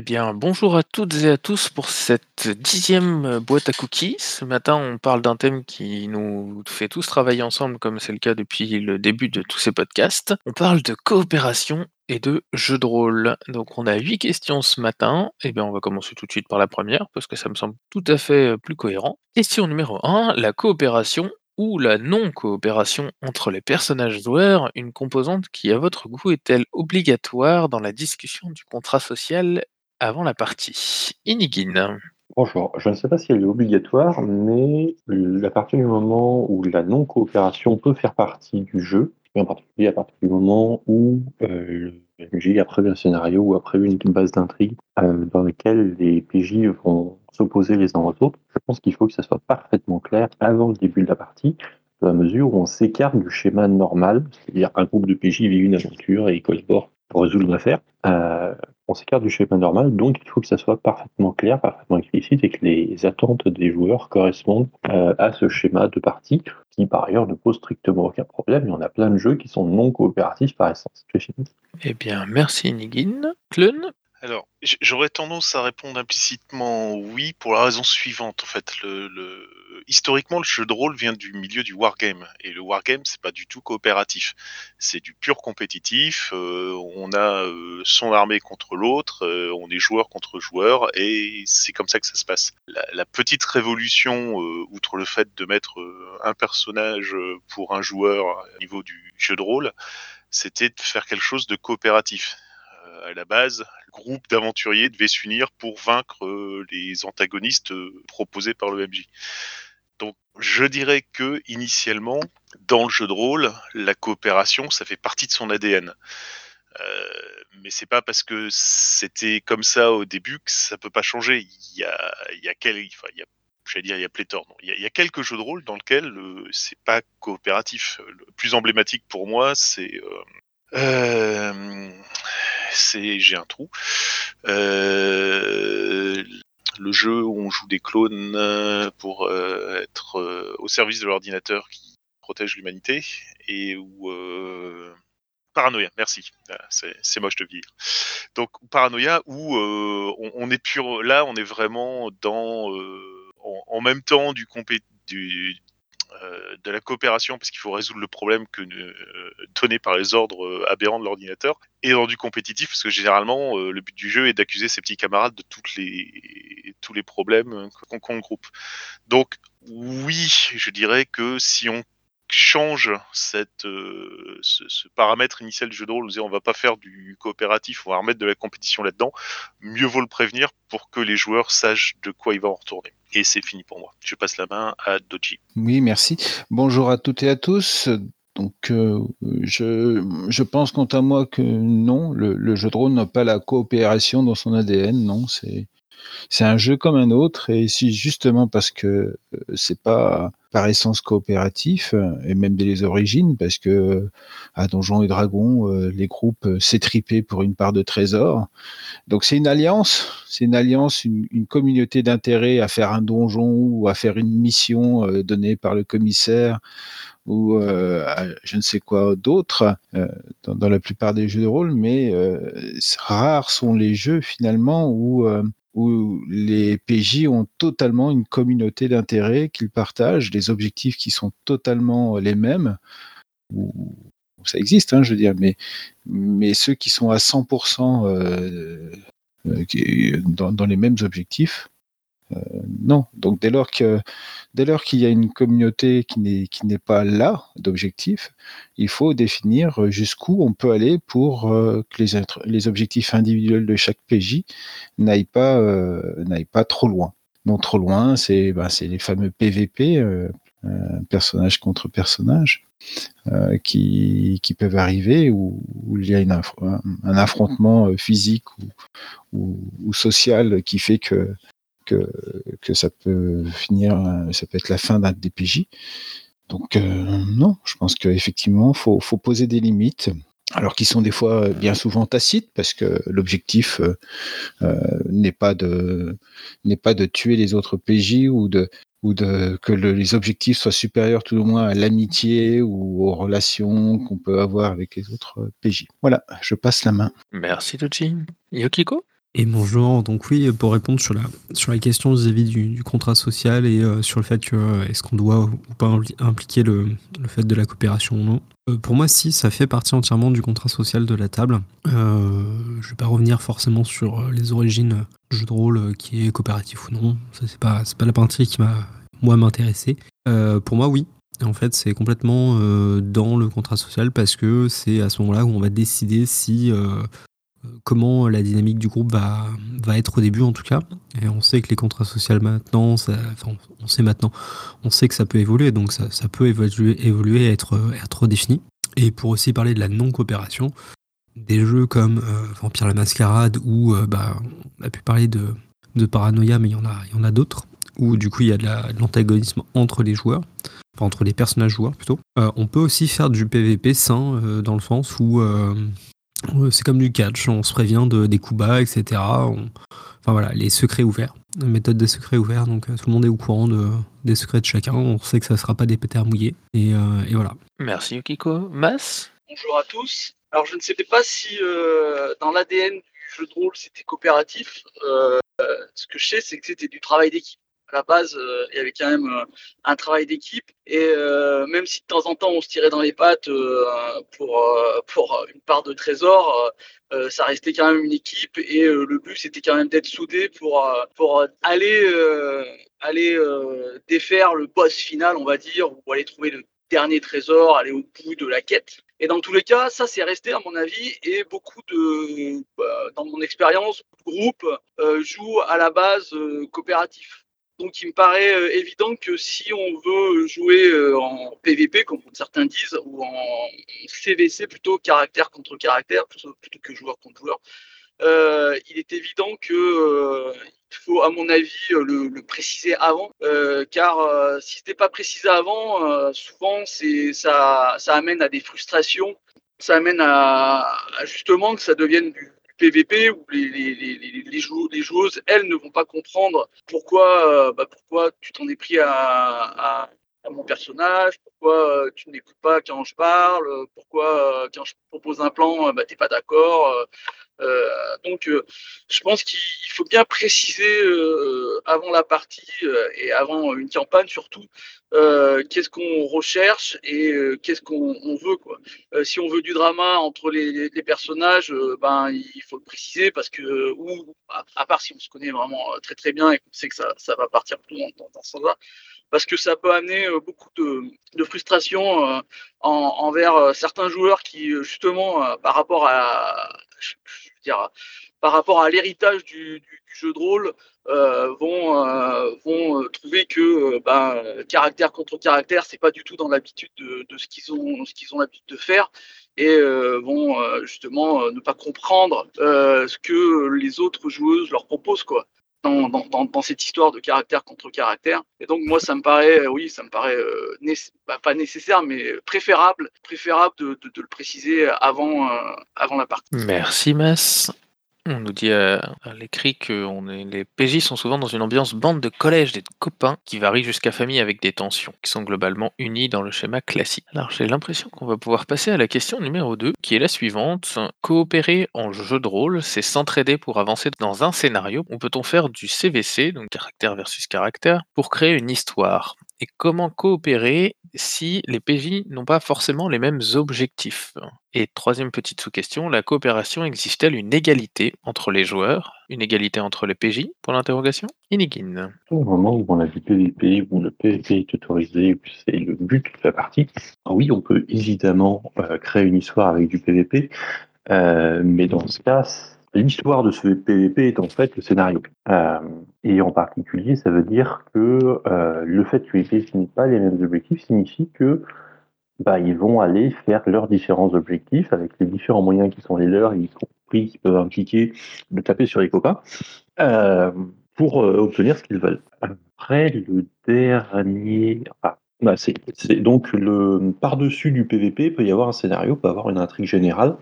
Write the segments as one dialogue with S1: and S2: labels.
S1: Eh bien, bonjour à toutes et à tous pour cette dixième euh, boîte à cookies. Ce matin, on parle d'un thème qui nous fait tous travailler ensemble, comme c'est le cas depuis le début de tous ces podcasts. On parle de coopération et de jeux de rôle. Donc, on a huit questions ce matin. Eh bien, on va commencer tout de suite par la première, parce que ça me semble tout à fait euh, plus cohérent. Question numéro 1, la coopération ou la non-coopération entre les personnages joueurs, une composante qui, à votre goût, est-elle obligatoire dans la discussion du contrat social avant la partie Inigine.
S2: Bonjour, je ne sais pas si elle est obligatoire, mais à partir du moment où la non-coopération peut faire partie du jeu, en particulier à partir du moment où euh, le PJ a prévu un scénario ou a prévu une base d'intrigue euh, dans laquelle les PJ vont s'opposer les uns aux autres, je pense qu'il faut que ça soit parfaitement clair avant le début de la partie, dans la mesure où on s'écarte du schéma normal, c'est-à-dire un groupe de PJ vit une aventure et collabore pour résoudre l'affaire. Euh, on s'écarte du schéma normal, donc il faut que ça soit parfaitement clair, parfaitement explicite et que les attentes des joueurs correspondent euh, à ce schéma de partie, qui par ailleurs ne pose strictement aucun problème. Il y en a plein de jeux qui sont non coopératifs par essence.
S1: Eh bien, merci Nigin. Clun
S3: alors, j'aurais tendance à répondre implicitement oui pour la raison suivante. En fait, historiquement, le jeu de rôle vient du milieu du wargame. Et le wargame, c'est pas du tout coopératif. C'est du pur compétitif. Euh, on a euh, son armée contre l'autre, euh, on est joueur contre joueur, et c'est comme ça que ça se passe. La, petite révolution, outre le fait de mettre un personnage pour un joueur au niveau du jeu de rôle, c'était de faire quelque chose de coopératif à la base, le groupe d'aventuriers devait s'unir pour vaincre euh, les antagonistes euh, proposés par le MJ. Donc, je dirais que initialement, dans le jeu de rôle, la coopération, ça fait partie de son ADN. Euh, mais c'est pas parce que c'était comme ça au début que ça peut pas changer. Il y a, il y a quel, enfin, j'allais dire, il y a pléthore. Il, y a, quelques jeux de rôle dans lesquels c'est pas coopératif. Le plus emblématique pour moi, c'est euh, j'ai un trou. Euh, le jeu où on joue des clones euh, pour euh, être au service de l'ordinateur qui protège l'humanité et Paranoïa, merci. Ah, c'est moche de dire. Donc Paranoïa où on, est pur là, on est vraiment dans en, même temps du, compé du, de la coopération parce qu'il faut résoudre le problème que euh, donné par les ordres euh, aberrants de l'ordinateur et dans du compétitif parce que généralement le but du jeu est d'accuser ses petits camarades de les tous les problèmes qu'on groupe. Donc oui, je dirais que si on change cette, ce, paramètre initial du jeu de rôle, on va pas faire du coopératif, on va remettre de la compétition là-dedans, mieux vaut le prévenir pour que les joueurs sachent de quoi ils vont en retourner. Et c'est fini pour moi. Je passe la main à Doji.
S4: Oui, merci. Bonjour à toutes et à tous. Donc, euh, je, je, pense quant à moi que non, le, jeu de rôle n'a pas la coopération dans son ADN. Non, c'est c'est un jeu comme un autre. Et si justement parce que euh, c'est pas par essence coopératif et même dès les origines, parce que à Donjons et Dragons, euh, les groupes s'étripaient pour une part de trésor. Donc c'est une alliance, c'est une alliance, une, communauté d'intérêt à faire un donjon ou à faire une mission euh, donnée par le commissaire ou euh, je ne sais quoi d'autre dans, dans, la plupart des jeux de rôle, mais rares sont les jeux finalement où où les PJ ont totalement une communauté d'intérêts qu'ils partagent, des objectifs qui sont totalement les mêmes. Ça existe, hein, je veux dire, mais, ceux qui sont à 100% euh, euh, dans, les mêmes objectifs, euh, non. Donc dès lors que dès lors qu'il y a une communauté qui n'est qui n'est pas là d'objectifs, il faut définir jusqu'où on peut aller pour euh, que les les objectifs individuels de chaque PJ n'aillent pas euh, pas trop loin. Non trop loin, c'est ben, c'est les fameux PVP, personnage contre personnage. Euh, qui, qui, peuvent arriver où, où il y a un, affrontement physique ou, ou, social qui fait que que, ça peut finir, ça peut être la fin d'un DPJ. Donc euh, non, je pense qu'effectivement, il faut, poser des limites alors qui sont des fois bien souvent tacites parce que l'objectif euh, euh, n'est pas de tuer les autres PJ ou que les objectifs soient supérieurs tout au moins à l'amitié ou aux relations qu'on peut avoir avec les autres PJ. Voilà, je passe la main.
S1: Merci Tochi. Yokiko?
S5: Et bonjour, donc oui, pour répondre sur la, sur la question vis-à-vis du, contrat social et euh, sur le fait que euh, est-ce qu'on doit ou pas impliquer le, le, fait de la coopération ou non, euh, pour moi si, ça fait partie entièrement du contrat social de la table. je ne vais pas revenir forcément sur les origines du jeu de rôle qui est coopératif ou non, ça c'est pas, pas la partie qui m'a moi m'intéresser. pour moi oui, en fait, c'est complètement dans le contrat social parce que c'est à ce moment-là où on va décider si comment la dynamique du groupe va, être au début en tout cas. Et on sait que les contrats sociaux maintenant, on sait maintenant, on sait que ça peut évoluer, donc ça, peut évoluer, évoluer et être, être défini. Et pour aussi parler de la non-coopération, des jeux comme euh, Vampire la Mascarade, où euh, bah, on a pu parler de, de paranoïa, mais il y en a, a d'autres, où du coup il y a de l'antagonisme entre les joueurs, entre les personnages joueurs plutôt. Euh, on peut aussi faire du PVP sain, dans le sens où c'est comme du catch, on se prévient de, des coups bas, etc. Enfin voilà, les secrets ouverts, la méthode des secrets ouverts, donc euh, tout le monde est au courant de, des secrets de chacun, on sait que ça ne sera pas des pétards mouillés, et, euh, et, voilà.
S1: Merci Yukiko. Mas?
S6: Bonjour à tous. Alors je ne sais pas si euh, dans l'ADN du jeu de rôle c'était coopératif. ce que je sais, c'est que c'était du travail d'équipe à la base, euh, il y avait quand même euh, un travail d'équipe. Et euh, même si de temps en temps on se tirait dans les pattes pour, pour une part de trésor, ça restait quand même une équipe. Et le but, c'était quand même d'être soudé pour, pour aller, aller défaire le boss final, on va dire, ou aller trouver le dernier trésor, aller au bout de la quête. Et dans tous les cas, ça c'est resté à mon avis et beaucoup de, bah, dans mon expérience, groupe jouent à la base coopératif. Donc il me paraît euh, évident que si on veut jouer euh, en PVP, comme certains disent, ou en CVC plutôt, caractère contre caractère, plutôt, que joueur contre joueur, euh, il est évident que il faut, à mon avis, le, préciser avant, car si ce n'est pas précisé avant, souvent ça, ça amène à des frustrations, ça amène à justement que ça devienne du, PVP où les, les, les, les, joueuses, elles, ne vont pas comprendre pourquoi, euh, bah, pourquoi tu t'en es pris à, à, mon personnage, pourquoi euh, tu n'écoutes pas quand je parle, pourquoi euh, quand je propose un plan, bah, tu n'es pas d'accord. Euh, donc, euh, je pense qu'il faut bien préciser euh, avant la partie et avant une campagne surtout qu'est-ce qu'on recherche et qu'est-ce qu'on veut. Si on veut du drama entre les, personnages, ben il faut le préciser parce que ou à, part si on se connaît vraiment très très bien et qu'on sait que ça, ça va partir plus dans, dans ce sens-là, parce que ça peut amener beaucoup de, frustration en, envers certains joueurs qui justement par rapport à par rapport à l'héritage du, jeu de rôle, euh, vont, euh, vont trouver que euh, ben, caractère contre caractère, c'est pas du tout dans l'habitude de, ce qu'ils ont, l'habitude de faire, et euh, vont justement ne pas comprendre ce que les autres joueuses leur proposent, dans, cette histoire de caractère contre caractère. Et donc moi, ça me paraît, oui, ça me paraît euh, bah, pas nécessaire, mais préférable, préférable de, le préciser avant, euh, avant la partie.
S1: Merci Mas. On nous dit à, l'écrit que les PJ sont souvent dans une ambiance bande de collège, des copains, qui varie jusqu'à famille avec des tensions, qui sont globalement unis dans le schéma classique. Alors j'ai l'impression qu'on va pouvoir passer à la question numéro 2, qui est la suivante. Coopérer en jeu de rôle, c'est s'entraider pour avancer dans un scénario, ou peut-on faire du CVC, donc caractère versus caractère, pour créer une histoire? Et comment coopérer si les PJ n'ont pas forcément les mêmes objectifs. Et troisième petite sous-question, la coopération existe-t-elle une égalité entre les joueurs? Une égalité entre les PJ Pour l'interrogation Inigine.
S2: Au moment où on a du PVP, où le PVP est autorisé, où c'est le but de la partie, oui, on peut évidemment euh, créer une histoire avec du PVP, euh, mais dans ce cas, L'histoire de ce PVP est en fait le scénario. Euh, et en particulier, ça veut dire que euh, le fait que les PVP n'aient pas les mêmes objectifs signifie que bah, ils vont aller faire leurs différents objectifs avec les différents moyens qui sont les leurs, y compris qui peuvent impliquer de taper sur les copains, euh, pour obtenir ce qu'ils veulent. Après, le dernier, enfin, bah, donc le par-dessus du PVP, peut y avoir un scénario, peut avoir une intrigue générale,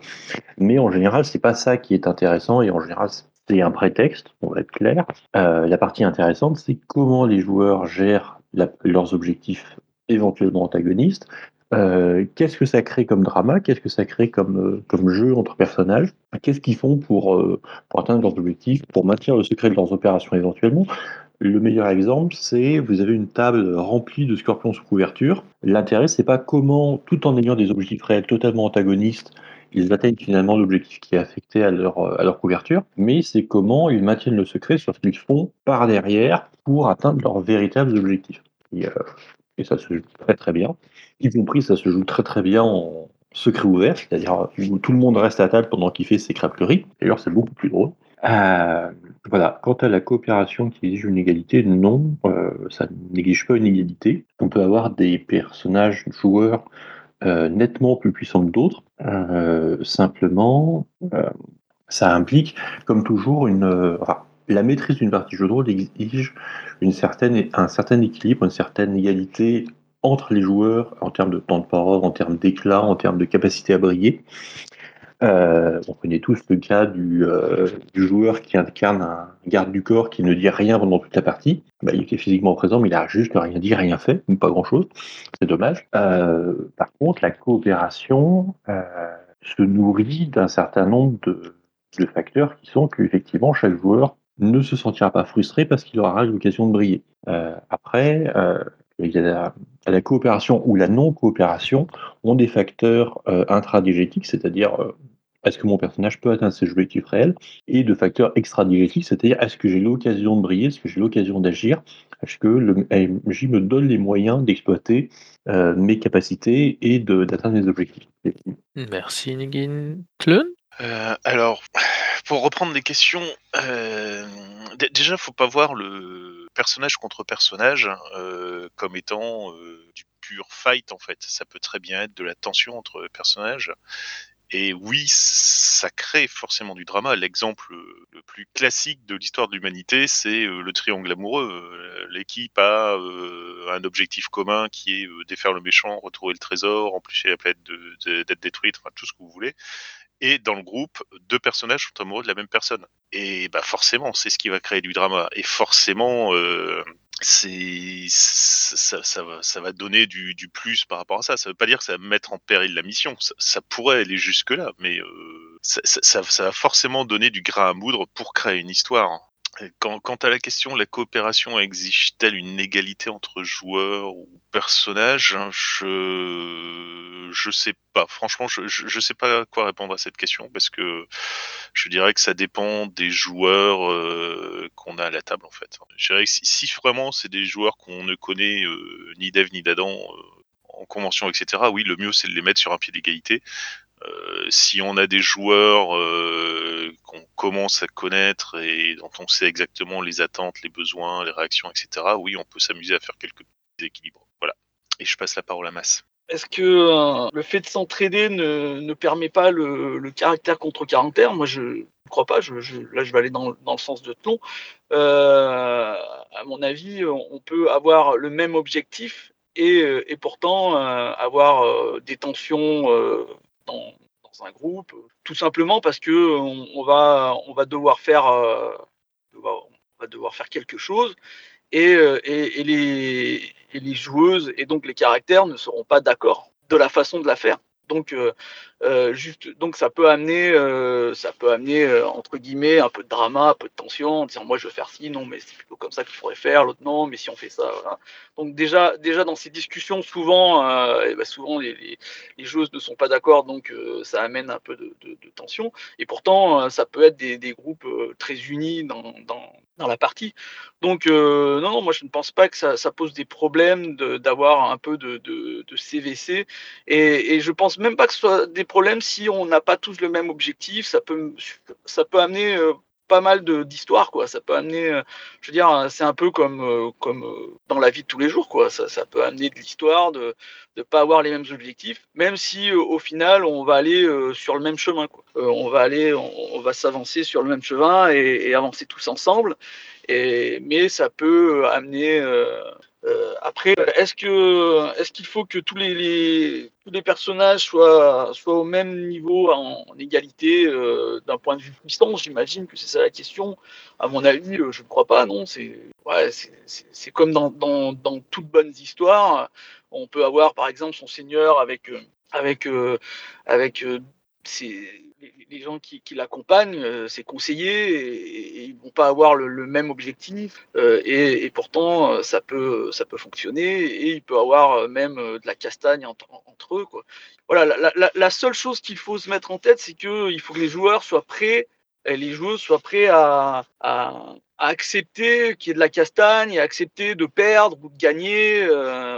S2: mais en général, c'est pas ça qui est intéressant et en général, c'est un prétexte, on va être clair. Euh, la partie intéressante, c'est comment les joueurs gèrent leurs objectifs éventuellement antagonistes, Euh, qu'est-ce que ça crée comme drama? Qu'est-ce que ça crée comme, euh, jeu entre personnages? Qu'est-ce qu'ils font pour atteindre leurs objectifs, pour maintenir le secret de leurs opérations éventuellement? Le meilleur exemple, c'est vous avez une table remplie de scorpions sous couverture. L'intérêt, c'est pas comment, tout en ayant des objectifs réels totalement antagonistes, ils atteignent finalement l'objectif qui est affecté à leur, à leur couverture, mais c'est comment ils maintiennent le secret sur ce qu'ils font par derrière pour atteindre leurs véritables objectifs. Et, euh, et ça se joue très très bien. Y compris, ça se joue très très bien en secret ouvert, c'est-à-dire où tout le monde reste à table pendant qu'il fait ses crêperies. D'ailleurs, c'est beaucoup plus drôle. Euh, voilà. Quant à la coopération qui exige une égalité, non, euh, ça n'exige pas une égalité. On peut avoir des personnages joueurs euh, nettement plus puissants que d'autres. Simplement, ça implique, comme toujours, la maîtrise d'une partie jeu de rôle exige une certaine, un certain équilibre, une certaine égalité entre les joueurs en termes de temps de parole, en termes d'éclat, en termes de capacité à briller. Euh, on connaît tous le cas du, euh, du, joueur qui incarne un garde du corps qui ne dit rien pendant toute la partie. Bah, il était physiquement présent, mais il a juste rien dit, rien fait, ou pas grand-chose. C'est dommage. Euh, par contre, la coopération euh, se nourrit d'un certain nombre de, de facteurs qui sont qu'effectivement, chaque joueur ne se sentira pas frustré parce qu'il aura l'occasion de briller. Euh, après, euh, il y a la, la, coopération ou la non-coopération ont des facteurs euh, intradigétiques, c'est-à-dire euh, est-ce que mon personnage peut atteindre ses objectifs réels, et de facteurs extradigétiques, c'est-à-dire est-ce que j'ai l'occasion de briller, est-ce que j'ai l'occasion d'agir, est-ce que le MJ me donne les moyens d'exploiter euh, mes capacités et d'atteindre mes objectifs.
S1: Merci Nigin. Clun
S3: euh, alors, pour reprendre les questions, euh, déjà, faut pas voir le personnage contre personnage euh, comme étant euh, du pur fight en fait. Ça peut très bien être de la tension entre personnages. Et oui, ça crée forcément du drama. L'exemple le plus classique de l'histoire de l'humanité, c'est le triangle amoureux. L'équipe a un objectif commun qui est défaire le méchant, retrouver le trésor, empêcher la planète d'être détruite, enfin tout ce que vous voulez et dans le groupe, deux personnages sont amoureux de la même personne. Et bah forcément, c'est ce qui va créer du drama. Et forcément, euh, c'est ça, ça, va, ça va donner du, du, plus par rapport à ça. Ça veut pas dire que ça va mettre en péril la mission. Ça, pourrait aller jusque là, mais euh, ça, va forcément donner du grain à moudre pour créer une histoire. Quant, quant à la question, la coopération exige-t-elle une égalité entre joueurs ou personnages Je je sais pas. Franchement, je, je, sais pas quoi répondre à cette question parce que je dirais que ça dépend des joueurs euh, qu'on a à la table en fait. Je dirais que si, vraiment c'est des joueurs qu'on ne connaît euh, ni d'Eve ni d'Adam euh, en convention, etc. Oui, le mieux c'est de les mettre sur un pied d'égalité. Si on a des joueurs qu'on commence à connaître et dont on sait exactement les attentes, les besoins, les réactions, etc., oui, on peut s'amuser à faire quelques équilibres. Voilà. Et je passe la parole à Masse.
S6: Est-ce que euh, le fait de s'entraider ne, ne, permet pas le, caractère contre caractère Moi, je ne crois pas. Je, là, je vais aller dans, dans le sens de Tlon. Euh, à mon avis, on peut avoir le même objectif et, et pourtant euh, avoir des tensions dans, dans, un groupe, tout simplement parce que on, va, devoir faire, euh, quelque chose et, et, et, les, et joueuses et donc les caractères ne seront pas d'accord de la façon de la faire. Donc, euh, euh, juste, donc ça peut amener, euh, ça peut amener euh, entre guillemets un peu de drama, un peu de tension, en disant moi je veux faire ci, non mais c'est plutôt comme ça qu'il faudrait faire, l'autre non, mais si on fait ça, voilà. Donc déjà, déjà dans ces discussions, souvent, et ben souvent les, les, joueuses ne sont pas d'accord, donc ça amène un peu de, de, tension. Et pourtant, ça peut être des, des groupes très unis dans, dans, dans la partie. Donc non, non, moi je ne pense pas que ça, ça pose des problèmes d'avoir un peu de CVC, et, et je pense même pas que ce soit des problèmes si on n'a pas tous le même objectif. Ça peut, ça peut amener euh, pas mal d'histoires, quoi. Ça peut amener, euh, je veux dire, c'est un peu comme, euh, comme dans la vie de tous les jours, quoi. Ça, ça peut amener de l'histoire, de ne pas avoir les mêmes objectifs, même si au final on va aller sur le même chemin, quoi. on va aller, on, va s'avancer sur le même chemin et, et, avancer tous ensemble. Et, mais ça peut amener Euh, après, est-ce que est-ce qu'il faut que tous les, tous les personnages soient soient au même niveau en, égalité euh, d'un point de vue puissance J'imagine que c'est ça la question. À mon avis, euh, je ne crois pas. Non, c'est ouais, c'est comme dans, dans, dans toutes bonnes histoires. On peut avoir par exemple son seigneur avec avec avec ses les, gens qui, l'accompagnent, euh, ses conseillers, et, ils vont pas avoir le, même objectif. Euh, et, pourtant, euh, ça peut, ça peut fonctionner. Et il peut avoir même de la castagne entre, eux. Quoi. Voilà, la, seule chose qu'il faut se mettre en tête, c'est qu'il faut que les joueurs soient prêts, et les joueuses soient prêts à, accepter qu'il y ait de la castagne, et à accepter de perdre ou de gagner.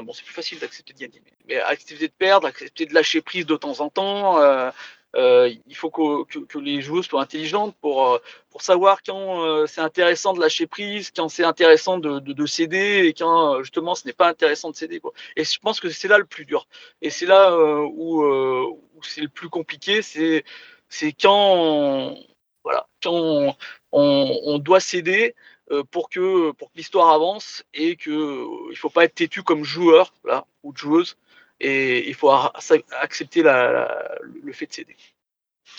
S6: bon, c'est plus facile d'accepter de gagner, mais accepter de perdre, accepter de lâcher prise de temps en temps, euh, il faut que, les joueuses soient intelligentes pour, euh, pour savoir quand euh, c'est intéressant de lâcher prise, quand c'est intéressant de, de, céder et quand justement ce n'est pas intéressant de céder. Et je pense que c'est là le plus dur. Et c'est là où, c'est le plus compliqué, c'est, c'est quand, voilà, quand on, on, doit céder pour que, pour que l'histoire avance et qu'il ne faut pas être têtu comme joueur là, ou joueuse et il faut accepter le fait de céder.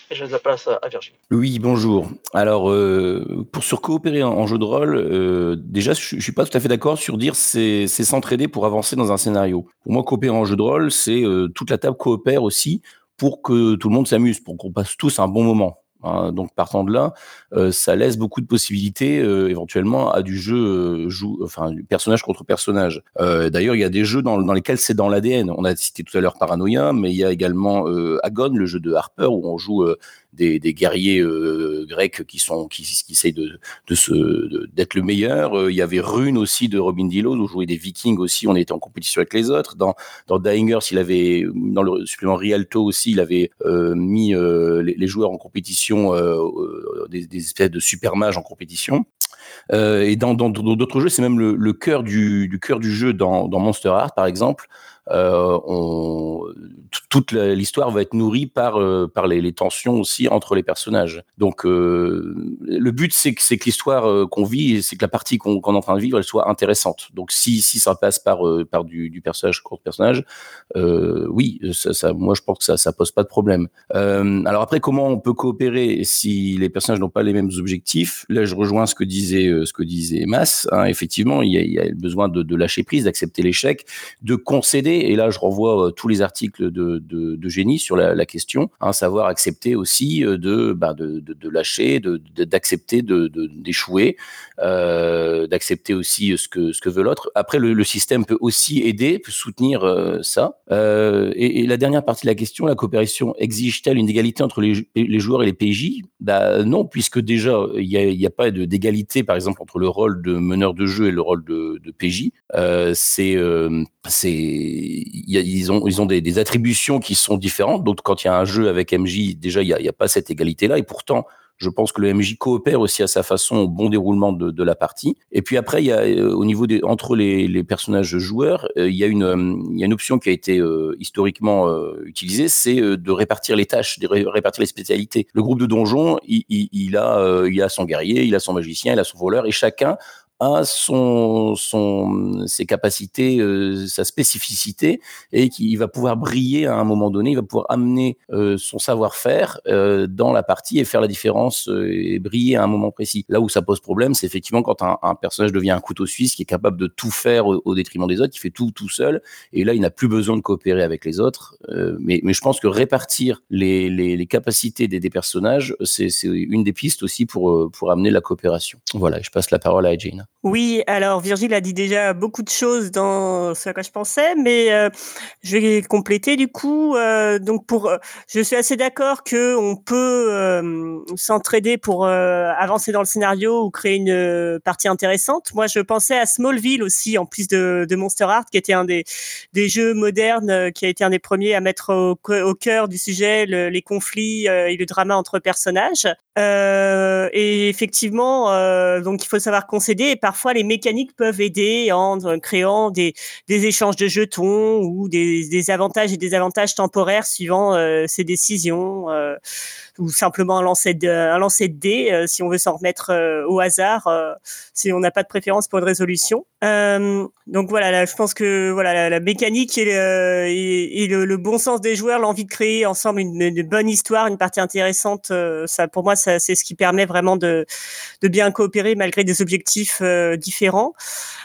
S6: Je laisse la place à, Virginie.
S7: Oui, bonjour. Alors, euh, pour se coopérer en, jeu de rôle, euh, déjà, je, ne suis pas tout à fait d'accord sur dire c'est s'entraider pour avancer dans un scénario. Pour moi, coopérer en jeu de rôle, c'est euh, toute la table coopère aussi pour que tout le monde s'amuse, pour qu'on passe tous un bon moment. Hein, donc partant de là, euh, ça laisse beaucoup de possibilités euh, éventuellement à du jeu, euh, enfin personnage contre personnage. D'ailleurs, il y a des jeux dans, dans lesquels c'est dans l'ADN. On a cité tout à l'heure Paranoia, mais il y a également Agon, le jeu de Harper où on joue des, guerriers euh, grecs qui sont qui, qui essayent de, se d'être le meilleur. Euh, il y avait Rune aussi de Robin Dillo, où jouait des Vikings aussi. On était en compétition avec les autres. Dans dans Dying Earth, il avait dans le supplément Rialto aussi, il avait euh, mis les, joueurs en compétition, des, espèces de super mages en compétition. et dans d'autres jeux, c'est même le, cœur du, cœur du jeu dans, dans Monster Heart, par exemple. Euh, toute l'histoire va être nourrie par, euh, par les, tensions aussi entre les personnages. Donc, euh, le but, c'est que, l'histoire qu'on vit, c'est que la partie qu'on est en train de vivre, elle soit intéressante. Donc, si, si ça passe par, par du, personnage contre personnage, oui, ça, moi, je pense que ça, ça pose pas de problème. alors après, comment on peut coopérer si les personnages n'ont pas les mêmes objectifs? Là, je rejoins ce que disait, ce que disait Mas. Hein, effectivement, il y, a, il y a besoin de lâcher prise, d'accepter l'échec, de concéder et là je renvoie euh, tous les articles de, de, génie sur la, question, hein, savoir accepter aussi euh, de, bah, de, de, lâcher, d'accepter d'échouer, euh, d'accepter aussi ce que, ce que veut l'autre. Après, le, système peut aussi aider, peut soutenir ça. et, la dernière partie de la question, la coopération exige-t-elle une égalité entre les, les joueurs et les PJ bah, Non, puisque déjà, il n'y a, a, pas d'égalité, par exemple, entre le rôle de meneur de jeu et le rôle de, de PJ. c'est c'est ils ont ils ont des, attributions qui sont différentes. Donc quand il y a un jeu avec MJ, déjà il y a, y a pas cette égalité là. Et pourtant, je pense que le MJ coopère aussi à sa façon au bon déroulement de, la partie. Et puis après, il y a euh, au niveau entre les, personnages joueurs, euh, il y a une euh, il y a une option qui a été historiquement utilisée, c'est de répartir les tâches, de répartir les spécialités. Le groupe de donjons, a il a son guerrier, il a son magicien, il a son voleur, et chacun a son, son, ses capacités, euh, sa spécificité, et qu'il va pouvoir briller à un moment donné, il va pouvoir amener euh, son savoir-faire euh, dans la partie et faire la différence et briller à un moment précis. Là où ça pose problème, c'est effectivement quand un, un, personnage devient un couteau suisse qui est capable de tout faire au, détriment des autres, qui fait tout tout seul, et là il n'a plus besoin de coopérer avec les autres. mais, mais je pense que répartir les, les, les capacités des, des personnages, c'est une des pistes aussi pour, pour amener la coopération. Voilà, je passe la parole à Jane.
S8: Oui, alors Virgile a dit déjà beaucoup de choses dans ce à quoi je pensais, mais euh, je vais compléter du coup. Euh, donc pour, euh, je suis assez d'accord que on peut s'entraider pour avancer dans le scénario ou créer une partie intéressante. Moi, je pensais à Smallville aussi, en plus de, Monster Art, qui était un des, jeux modernes, qui a été un des premiers à mettre au, au cœur du sujet les conflits et le drama entre personnages. et effectivement, donc il faut savoir concéder parfois les mécaniques peuvent aider en créant des, échanges de jetons ou des, des avantages et des avantages temporaires suivant ces décisions ou simplement un lancer de, un lancer de dés si on veut s'en remettre au hasard si on n'a pas de préférence pour une résolution. donc voilà, là, je pense que voilà la, mécanique et, le, et, le, bon sens des joueurs, l'envie de créer ensemble une, bonne histoire, une partie intéressante, ça pour moi ça c'est ce qui permet vraiment de, de bien coopérer malgré des objectifs différents.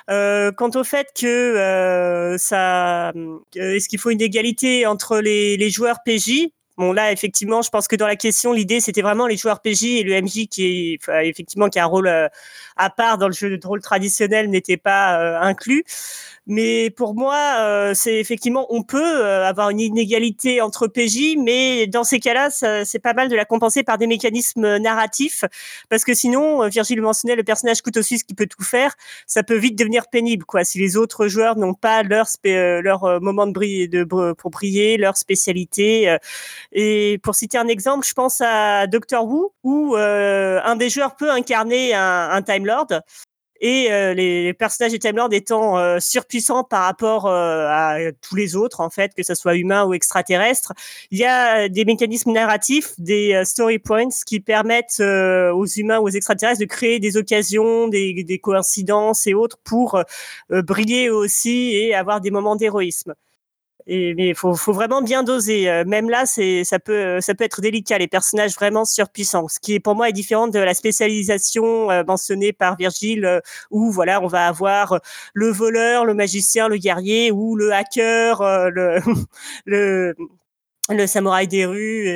S8: Euh, quant au fait que euh, ça, est-ce qu'il faut une égalité entre les, les joueurs PJ Bon là effectivement, je pense que dans la question, l'idée c'était vraiment les joueurs PJ et le MJ qui effectivement qui a un rôle euh, à part dans le jeu de rôle traditionnel n'était pas euh, inclus. Mais pour moi, euh, c'est effectivement, on peut euh, avoir une inégalité entre PJ, mais dans ces cas-là, c'est pas mal de la compenser par des mécanismes narratifs, parce que sinon, euh, Virgile mentionnait le personnage couteau suisse qui peut tout faire, ça peut vite devenir pénible, quoi. Si les autres joueurs n'ont pas leur leur moment de, briller, de pour briller, leur spécialité. Et pour citer un exemple, je pense à Doctor Who, où un des joueurs peut incarner un, un Time Lord et euh, les personnages de Time étant euh, surpuissants par rapport euh, à tous les autres en fait que ce soit humain ou extraterrestre il y a des mécanismes narratifs des story points qui permettent aux humains ou aux extraterrestres de créer des occasions des, des coïncidences et autres pour briller aussi et avoir des moments d'héroïsme et, mais il faut, faut, vraiment bien doser. Euh, même là, c'est, ça peut, être délicat. Les personnages vraiment surpuissants, ce qui pour moi est différent de la spécialisation euh, mentionnée par Virgile, euh, où voilà, on va avoir le voleur, le magicien, le guerrier ou le hacker, le samouraï des rues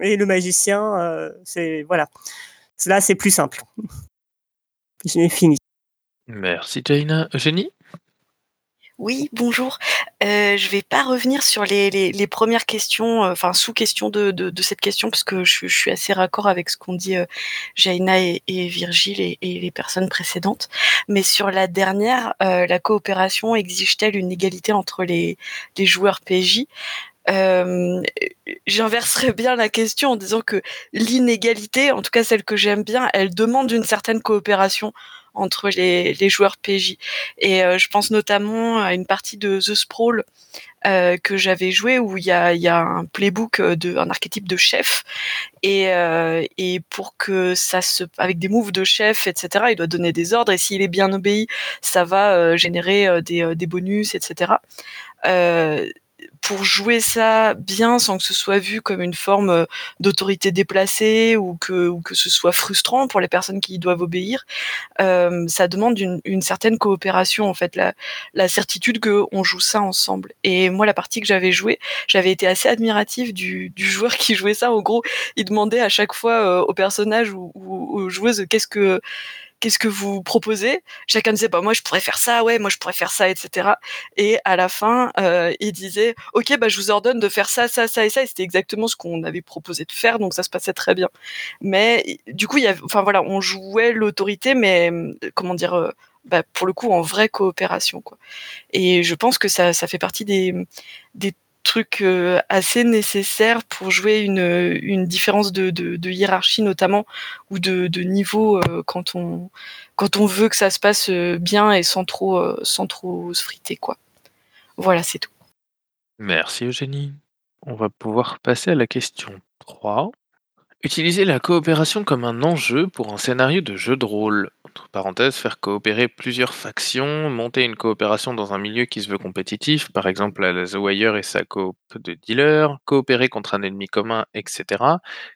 S8: et le magicien. c'est voilà. Là, c'est plus simple. J'ai fini.
S1: Merci Jaina. Eugénie
S9: oui, bonjour. Euh, je vais pas revenir sur les, premières questions, euh, enfin sous-questions de, cette question, parce que je, suis assez raccord avec ce qu'ont dit euh, Jaina et, Virgile et, les personnes précédentes. Mais sur la dernière, euh, la coopération exige-t-elle une égalité entre les, les joueurs PJ euh, J'inverserais bien la question en disant que l'inégalité, en tout cas celle que j'aime bien, elle demande une certaine coopération entre les, les joueurs PJ. Et euh, je pense notamment à une partie de The Sprawl euh, que j'avais joué où il y a, y a, un playbook de un archétype de chef. Et, euh, et pour que ça se avec des moves de chef etc il doit donner des ordres. Et s'il est bien obéi ça va euh, générer euh, des, des bonus etc pour jouer ça bien sans que ce soit vu comme une forme euh, d'autorité déplacée ou que, ou que ce soit frustrant pour les personnes qui doivent obéir, euh, ça demande une, une, certaine coopération en fait, la, la certitude qu'on joue ça ensemble. Et moi, la partie que j'avais jouée, j'avais été assez admirative du, du, joueur qui jouait ça. En gros, il demandait à chaque fois euh, au personnage ou, ou aux joueuses qu'est-ce que qu'est-ce que vous proposez? Chacun disait, bah moi je pourrais faire ça, ouais, moi je pourrais faire ça, etc. Et à la fin, euh, il disait, ok, bah je vous ordonne de faire ça, ça, ça et ça. Et c'était exactement ce qu'on avait proposé de faire, donc ça se passait très bien. Mais du coup, il y avait, enfin voilà, on jouait l'autorité, mais comment dire euh, bah, pour le coup en vraie coopération quoi. Et je pense que ça, ça fait partie des, des truc euh, assez nécessaire pour jouer une, différence de, hiérarchie notamment ou de, niveau euh, quand on veut que ça se passe euh, bien et sans trop sans se friter quoi. Voilà, c'est tout.
S1: Merci Eugénie. On va pouvoir passer à la question 3. Utiliser la coopération comme un enjeu pour un scénario de jeu de rôle. Entre parenthèses, faire coopérer plusieurs factions, monter une coopération dans un milieu qui se veut compétitif, par exemple à The Wire et sa coop de dealers, coopérer contre un ennemi commun, etc.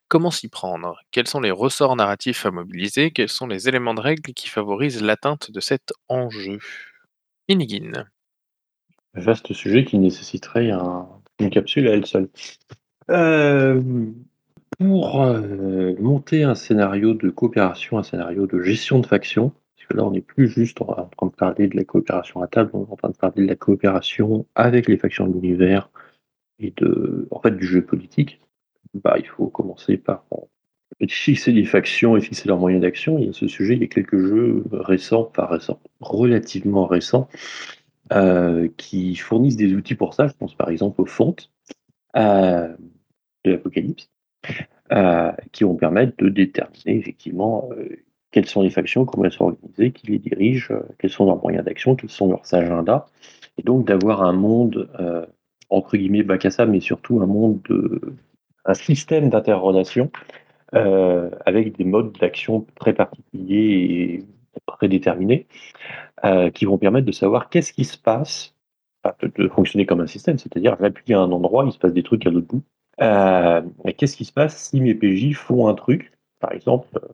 S1: Comment s'y prendre? Quels sont les ressorts narratifs à mobiliser? Quels sont les éléments de règle qui favorisent l'atteinte de cet enjeu? Inigine.
S2: Vaste sujet qui nécessiterait un, une capsule à elle seule. Euh, pour euh, monter un scénario de coopération, un scénario de gestion de faction, parce que là on n'est plus juste en, train de parler de la coopération à table, on est en train de parler de la coopération avec les factions de l'univers et de, en fait, du jeu politique. Bah, il faut commencer par fixer les factions et fixer leurs moyens d'action. Et à ce sujet, il y a quelques jeux récents, enfin récents, relativement récents, euh, qui fournissent des outils pour ça. Je pense par exemple aux fontes euh, de l'Apocalypse, euh, qui vont permettre de déterminer effectivement euh, quelles sont les factions, comment elles sont organisées, qui les dirigent, euh, quels sont leurs moyens d'action, quels sont leurs agendas, et donc d'avoir un monde entre guillemets bac à sable, mais surtout un monde de un système d'interrelation avec des modes d'action très particuliers et prédéterminés qui vont permettre de savoir qu'est-ce qui se passe, de, de fonctionner comme un système, c'est-à-dire j'appuie à un endroit, il se passe des trucs à l'autre bout. Euh, qu'est-ce qui se passe si mes PJ font un truc, par exemple, euh,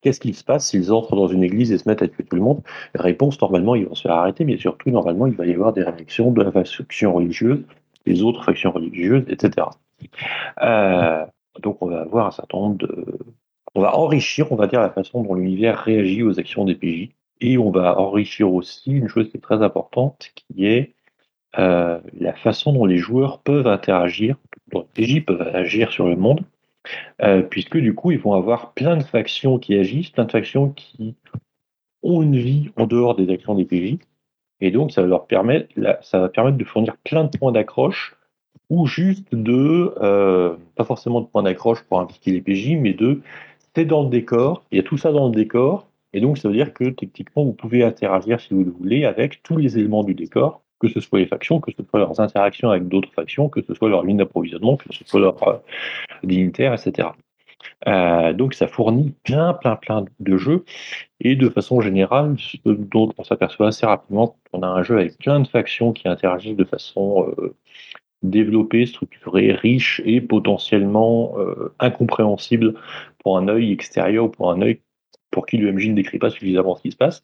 S2: qu'est-ce qui se passe s'ils entrent dans une église et se mettent à tuer tout le monde? Réponse, normalement, ils vont se faire arrêter, mais surtout, normalement, il va y avoir des réactions de la faction religieuse, des autres factions religieuses, etc. Euh, donc, on va avoir un certain nombre de. On va enrichir, on va dire, la façon dont l'univers réagit aux actions des PJ. Et on va enrichir aussi une chose qui est très importante, qui est euh, la façon dont les joueurs peuvent interagir, les PJ peuvent agir sur le monde, euh, puisque du coup, ils vont avoir plein de factions qui agissent, plein de factions qui ont une vie en dehors des actions des PJ, et donc ça va leur permettre de fournir plein de points d'accroche, ou juste de, euh, pas forcément de points d'accroche pour impliquer les PJ, mais de, c'est dans le décor, il y a tout ça dans le décor, et donc ça veut dire que techniquement, vous pouvez interagir, si vous le voulez, avec tous les éléments du décor, que ce soit les factions, que ce soit leurs interactions avec d'autres factions, que ce soit leur ligne d'approvisionnement, que ce soit leur euh, dignitaire, etc. Euh, donc ça fournit plein, plein, plein de jeux, et de façon générale, dont on s'aperçoit assez rapidement on a un jeu avec plein de factions qui interagissent de façon euh, développée, structurée, riche et potentiellement euh, incompréhensible pour un œil extérieur ou pour un œil pour qui l'UMJ ne décrit pas suffisamment ce qui se passe.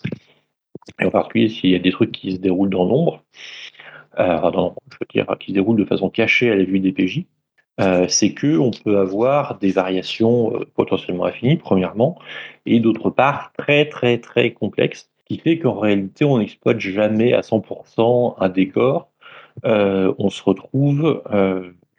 S2: Et en particulier s'il y a des trucs qui se déroulent dans l'ombre, euh, dans- je veux dire, qui se déroulent de façon cachée à la vue des PJ, euh, c'est que on peut avoir des variations euh, potentiellement infinies, premièrement, et d'autre part très très très complexes, qui fait qu'en réalité on n'exploite jamais à 100% un décor. Euh, on se retrouve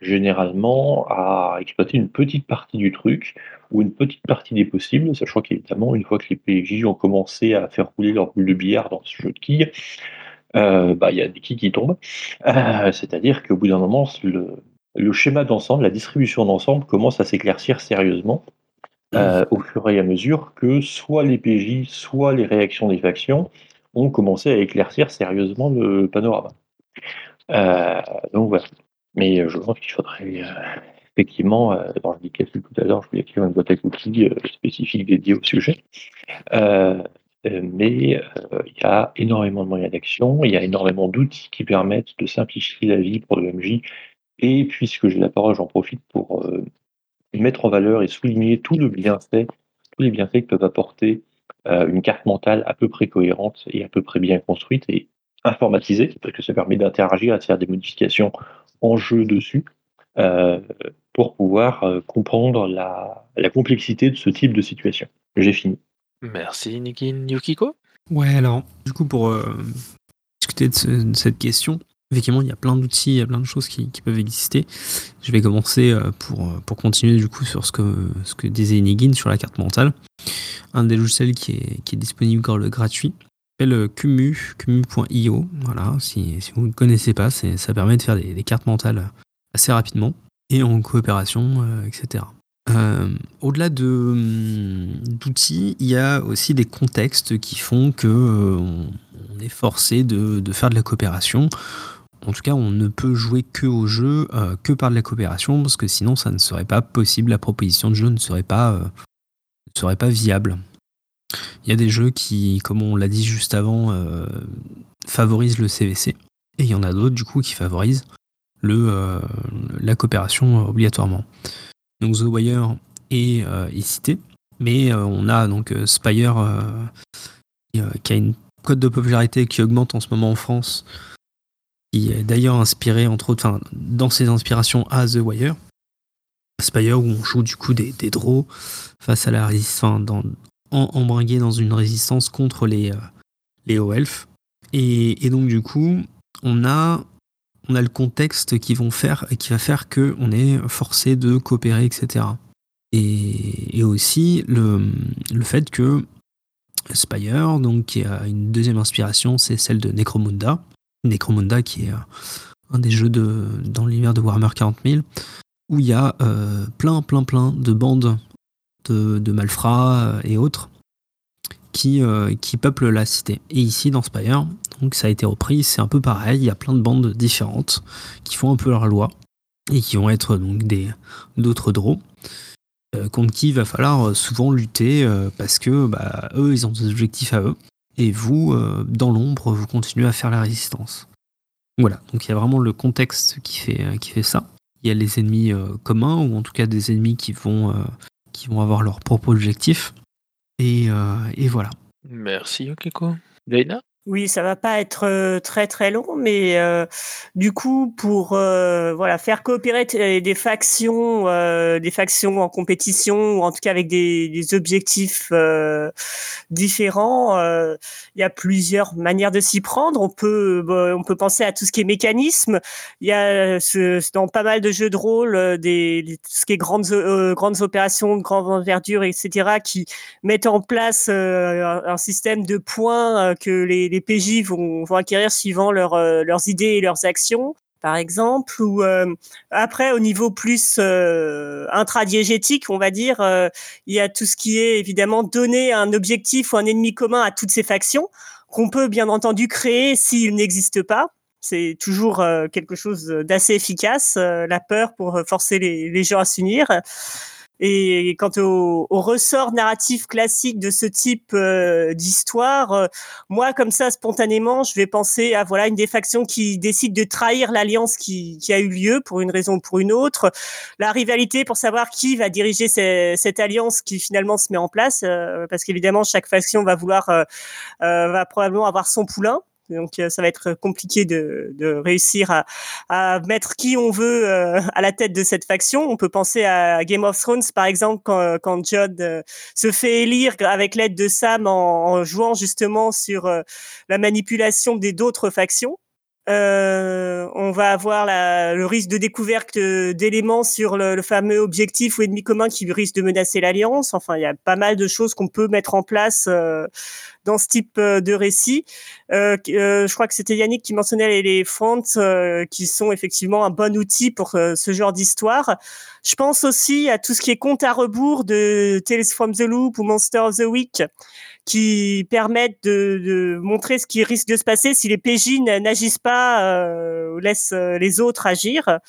S2: généralement à exploiter une petite partie du truc ou une petite partie des possibles, sachant qu'évidemment une fois que les PJ ont commencé à faire rouler leur boule de billard dans ce jeu de quilles, euh, bah, il y a des quilles qui tombent. Euh, C'est-à-dire qu'au bout d'un moment, le, le schéma d'ensemble, la distribution d'ensemble commence à s'éclaircir sérieusement euh, au fur et à mesure que soit les PJ, soit les réactions des factions ont commencé à éclaircir sérieusement le panorama. Donc voilà. Mais euh, je pense qu'il faudrait euh, effectivement, euh, dans le tout à l'heure, je voulais écrire une boîte à cookies spécifique dédiée au sujet. Mais il y a énormément de moyens d'action, il y a énormément d'outils qui permettent de simplifier la vie pour le MJ. Et puisque j'ai la parole, j'en profite pour mettre en valeur et souligner tout le bienfait, tous les bienfaits que peuvent apporter une carte mentale à peu près cohérente et à peu près bien construite informatisée, parce que ça permet d'interagir, à faire des modifications en jeu dessus, euh, pour pouvoir euh, comprendre la, la complexité de ce type de situation. J'ai fini.
S1: Merci Nikin Yukiko.
S5: Ouais, alors, du coup, pour euh, discuter de, ce- de cette question, effectivement, il y a plein d'outils, il y a plein de choses qui, qui peuvent exister. Je vais commencer euh, pour, pour continuer, du coup, sur ce que, ce que disait Inigin sur la carte mentale. Un des logiciels qui est, qui est disponible gra- gratuit s'appelle euh, Kumu, kumu.io. Voilà, si, si vous ne connaissez pas, ça permet de faire des, cartes mentales assez rapidement et en coopération, euh, etc. Euh, Au-delà de, hum, d'outils, il y a aussi des contextes qui font que euh, on, est forcé de, de faire de la coopération. En tout cas, on ne peut jouer que au jeu, euh, que par de la coopération, parce que sinon, ça ne serait pas possible. La proposition de jeu ne serait pas, euh, ne serait pas viable. Il y a des jeux qui, comme on l'a dit juste avant, euh, favorisent le CVC, et il y en a d'autres du coup qui favorisent le, euh, la coopération obligatoirement. Donc The Wire est, euh, cité, mais on a donc Spire qui, a une cote de popularité qui augmente en ce moment en France, qui est d'ailleurs inspiré entre autres, enfin, dans ses inspirations à The Wire. Spire où on joue du coup des, draws face à la résistance, dans, en, embringué dans une résistance contre les, euh, les hauts elfes. Et, donc du coup, on a on a le contexte qui vont faire qui va faire que on est forcé de coopérer, etc. Et, et aussi le, le fait que Spire, donc qui a une deuxième inspiration, c'est celle de Necromunda. Necromunda qui est euh, un des jeux de, dans l'univers de Warhammer 40 000, où il y a euh, plein, plein, plein de bandes de, malfrats euh, et autres qui, euh, qui peuplent la cité. Et ici, dans Spire, donc ça a été repris, c'est un peu pareil, il y a plein de bandes différentes qui font un peu leur loi et qui vont être donc des d'autres draws euh, contre qui il va falloir souvent lutter parce que bah, eux, ils ont des objectifs à eux et vous, dans l'ombre, vous continuez à faire la résistance. Voilà, donc il y a vraiment le contexte qui fait, qui fait ça. Il y a les ennemis communs ou en tout cas des ennemis qui vont, qui vont avoir leur propre objectif. Et, et voilà.
S1: Merci Yokiko. Daina
S8: Oui, ça va pas être euh, très très long, mais euh, du coup, pour euh, voilà faire coopérer des factions, euh, des factions en compétition ou en tout cas avec des, des objectifs euh, différents, euh, il y a plusieurs manières de s'y prendre. On peut bon, on peut penser à tout ce qui est mécanisme. Il y a ce, dans pas mal de jeux de rôle euh, des tout ce qui est grandes euh, grandes opérations de grande envergure, etc. qui mettent en place euh, un, système de points euh, que les, les PJ vont, vont acquérir suivant leur, euh, leurs idées et leurs actions, par exemple. Ou euh, après, au niveau plus euh, intradiégétique, on va dire, euh, il y a tout ce qui est évidemment donner un objectif ou un ennemi commun à toutes ces factions, qu'on peut bien entendu créer s'il n'existe pas. C'est toujours euh, quelque chose d'assez efficace, euh, la peur pour forcer les, les gens à s'unir. Et quant au, au ressort narratif classique de ce type euh, d'histoire, euh, moi, comme ça, spontanément, je vais penser à voilà une des factions qui décide de trahir l'alliance qui, qui a eu lieu pour une raison ou pour une autre, la rivalité pour savoir qui va diriger cette alliance qui finalement se met en place, euh, parce qu'évidemment, chaque faction va vouloir, euh, euh, va probablement avoir son poulain. Donc, euh, ça va être compliqué de, réussir à, mettre qui on veut euh, à la tête de cette faction. On peut penser à Game of Thrones, par exemple, quand, quand euh, se fait élire avec l'aide de Sam en, en jouant justement sur euh, la manipulation des d'autres factions. Euh, on va avoir la, le risque de découverte euh, d'éléments sur le, le fameux objectif ou ennemi commun qui risque de menacer l'alliance. Enfin, il y a pas mal de choses qu'on peut mettre en place euh, dans ce type euh, de récit. Euh, euh, je crois que c'était Yannick qui mentionnait les, les fonts qui sont effectivement un bon outil pour ce genre d'histoire. Je pense aussi à tout ce qui est compte à rebours de Tales from the Loop ou Monster of the Week qui permettent de, montrer ce qui risque de se passer si les PJ n'agissent pas euh, ou laissent euh, les autres agir.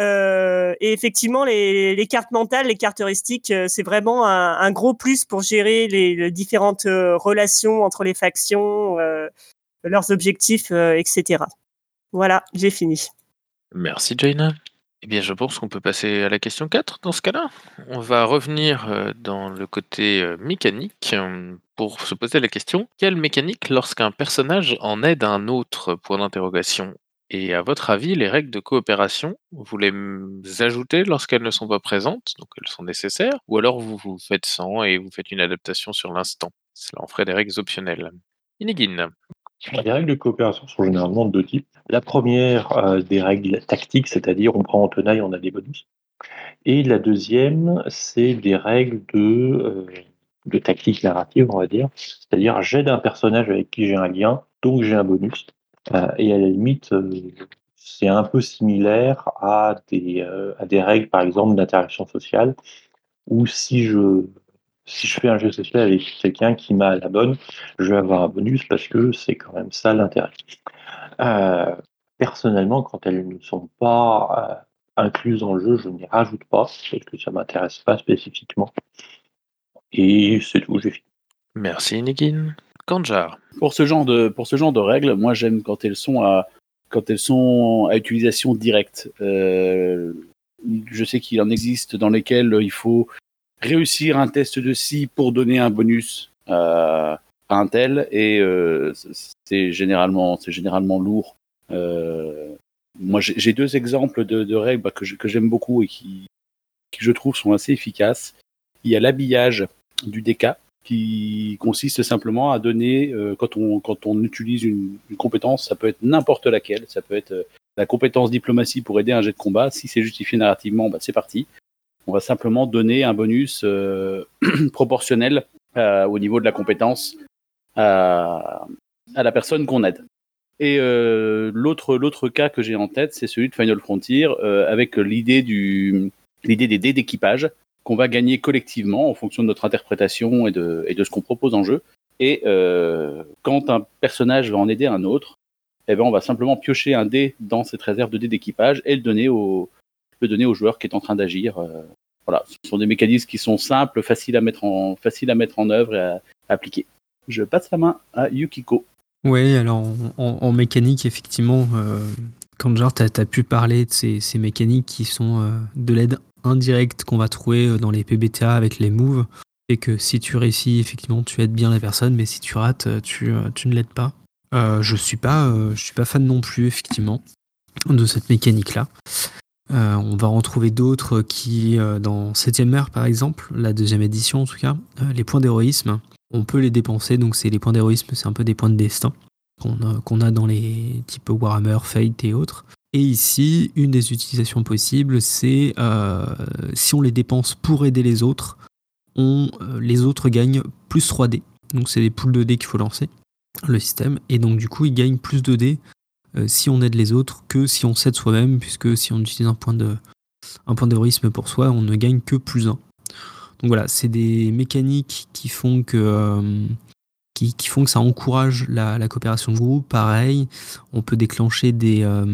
S8: Euh, et effectivement, les, cartes mentales, les cartes heuristiques, c'est vraiment un, gros plus pour gérer les, différentes relations entre les factions, leurs objectifs, etc. Voilà, j'ai fini.
S1: Merci Jaina. Eh bien, je pense qu'on peut passer à la question 4 dans ce cas-là. On va revenir dans le côté mécanique pour se poser la question quelle mécanique lorsqu'un personnage en aide un autre Point d'interrogation? Et à votre avis, les règles de coopération, vous les ajoutez lorsqu'elles ne sont pas présentes, donc elles sont nécessaires, ou alors vous vous faites sans et vous faites une adaptation sur l'instant? Cela en ferait des règles optionnelles. Inigine.
S2: Les règles de coopération sont généralement de deux types. La première, euh, des règles tactiques, c'est-à-dire on prend en tenaille, on a des bonus. Et la deuxième, c'est des règles de, euh, de tactique narrative, on va dire. C'est-à-dire j'aide un personnage avec qui j'ai un lien, donc j'ai un bonus. Euh, et à la limite, euh, c'est un peu similaire à des, euh, à des règles, par exemple, d'interaction sociale, où si je, si je fais un jeu social avec quelqu'un qui m'a la bonne, je vais avoir un bonus parce que c'est quand même ça l'intérêt. Personnellement, quand elles ne sont pas incluses dans le jeu, je n'y rajoute pas parce que ça m'intéresse pas spécifiquement. Et c'est tout, j'ai fini.
S1: Merci Inigine. Kanjar.
S10: Pour ce genre de, pour ce genre de règles, moi j'aime quand elles sont à, quand elles sont à utilisation directe. Euh, je sais qu'il en existe dans lesquelles il faut réussir un test de scie pour donner un bonus à, à un tel, et euh, c'est généralement, c'est généralement lourd. Euh, moi, j'ai deux exemples de, de règles bah, que j'aime beaucoup et qui, qui, je trouve, sont assez efficaces. Il y a l'habillage du DK, qui consiste simplement à donner, euh, quand, on, quand on utilise une, une compétence, ça peut être n'importe laquelle, ça peut être euh, la compétence diplomatie pour aider un jet de combat. Si c'est justifié narrativement, bah, c'est parti. On va simplement donner un bonus euh, proportionnel euh, au niveau de la compétence à, à la personne qu'on aide. Et euh, l'autre l'autre cas que j'ai en tête, c'est celui de Final Frontier, euh, avec l'idée du l'idée des dés d'équipage qu'on va gagner collectivement en fonction de notre interprétation et de, ce qu'on propose en jeu. Et euh, quand un personnage va en aider un autre, eh ben, on va simplement piocher un dé dans cette réserve de dés d'équipage et le donner au, le donner au joueur qui est en train d'agir. Euh, voilà, ce sont des mécanismes qui sont simples, faciles à mettre en, faciles à mettre en œuvre et à, appliquer. Je passe la main à Yukiko.
S5: Oui, alors en, mécanique, effectivement, euh, quand tu as, pu parler de ces, ces mécaniques qui sont euh, de l'aide indirecte qu'on va trouver euh, dans les PBTA avec les moves, et que si tu réussis, effectivement, tu aides bien la personne, mais si tu rates, euh, tu, euh, tu ne l'aides pas. Je suis pas, suis pas fan non plus, effectivement, de cette mécanique-là. On va en trouver d'autres qui, dans 7ème ère par exemple, la deuxième édition en tout cas, les points d'héroïsme, on peut les dépenser, donc c'est les points d'héroïsme, c'est un peu des points de destin qu'on a, dans les types Warhammer, Fate et autres. Et ici, une des utilisations possibles, c'est euh, si on les dépense pour aider les autres, euh, les autres gagnent plus 3D. Donc c'est des poules de dés qu'il faut lancer, le système. Et donc du coup, ils gagnent plus de dés euh, si on aide les autres que si on s'aide soi-même, puisque si on utilise un point de un point d'héroïsme pour soi, on ne gagne que plus 1. Donc voilà, c'est des mécaniques qui font que qui, font que ça encourage la, coopération de groupe. Pareil, on peut déclencher des euh,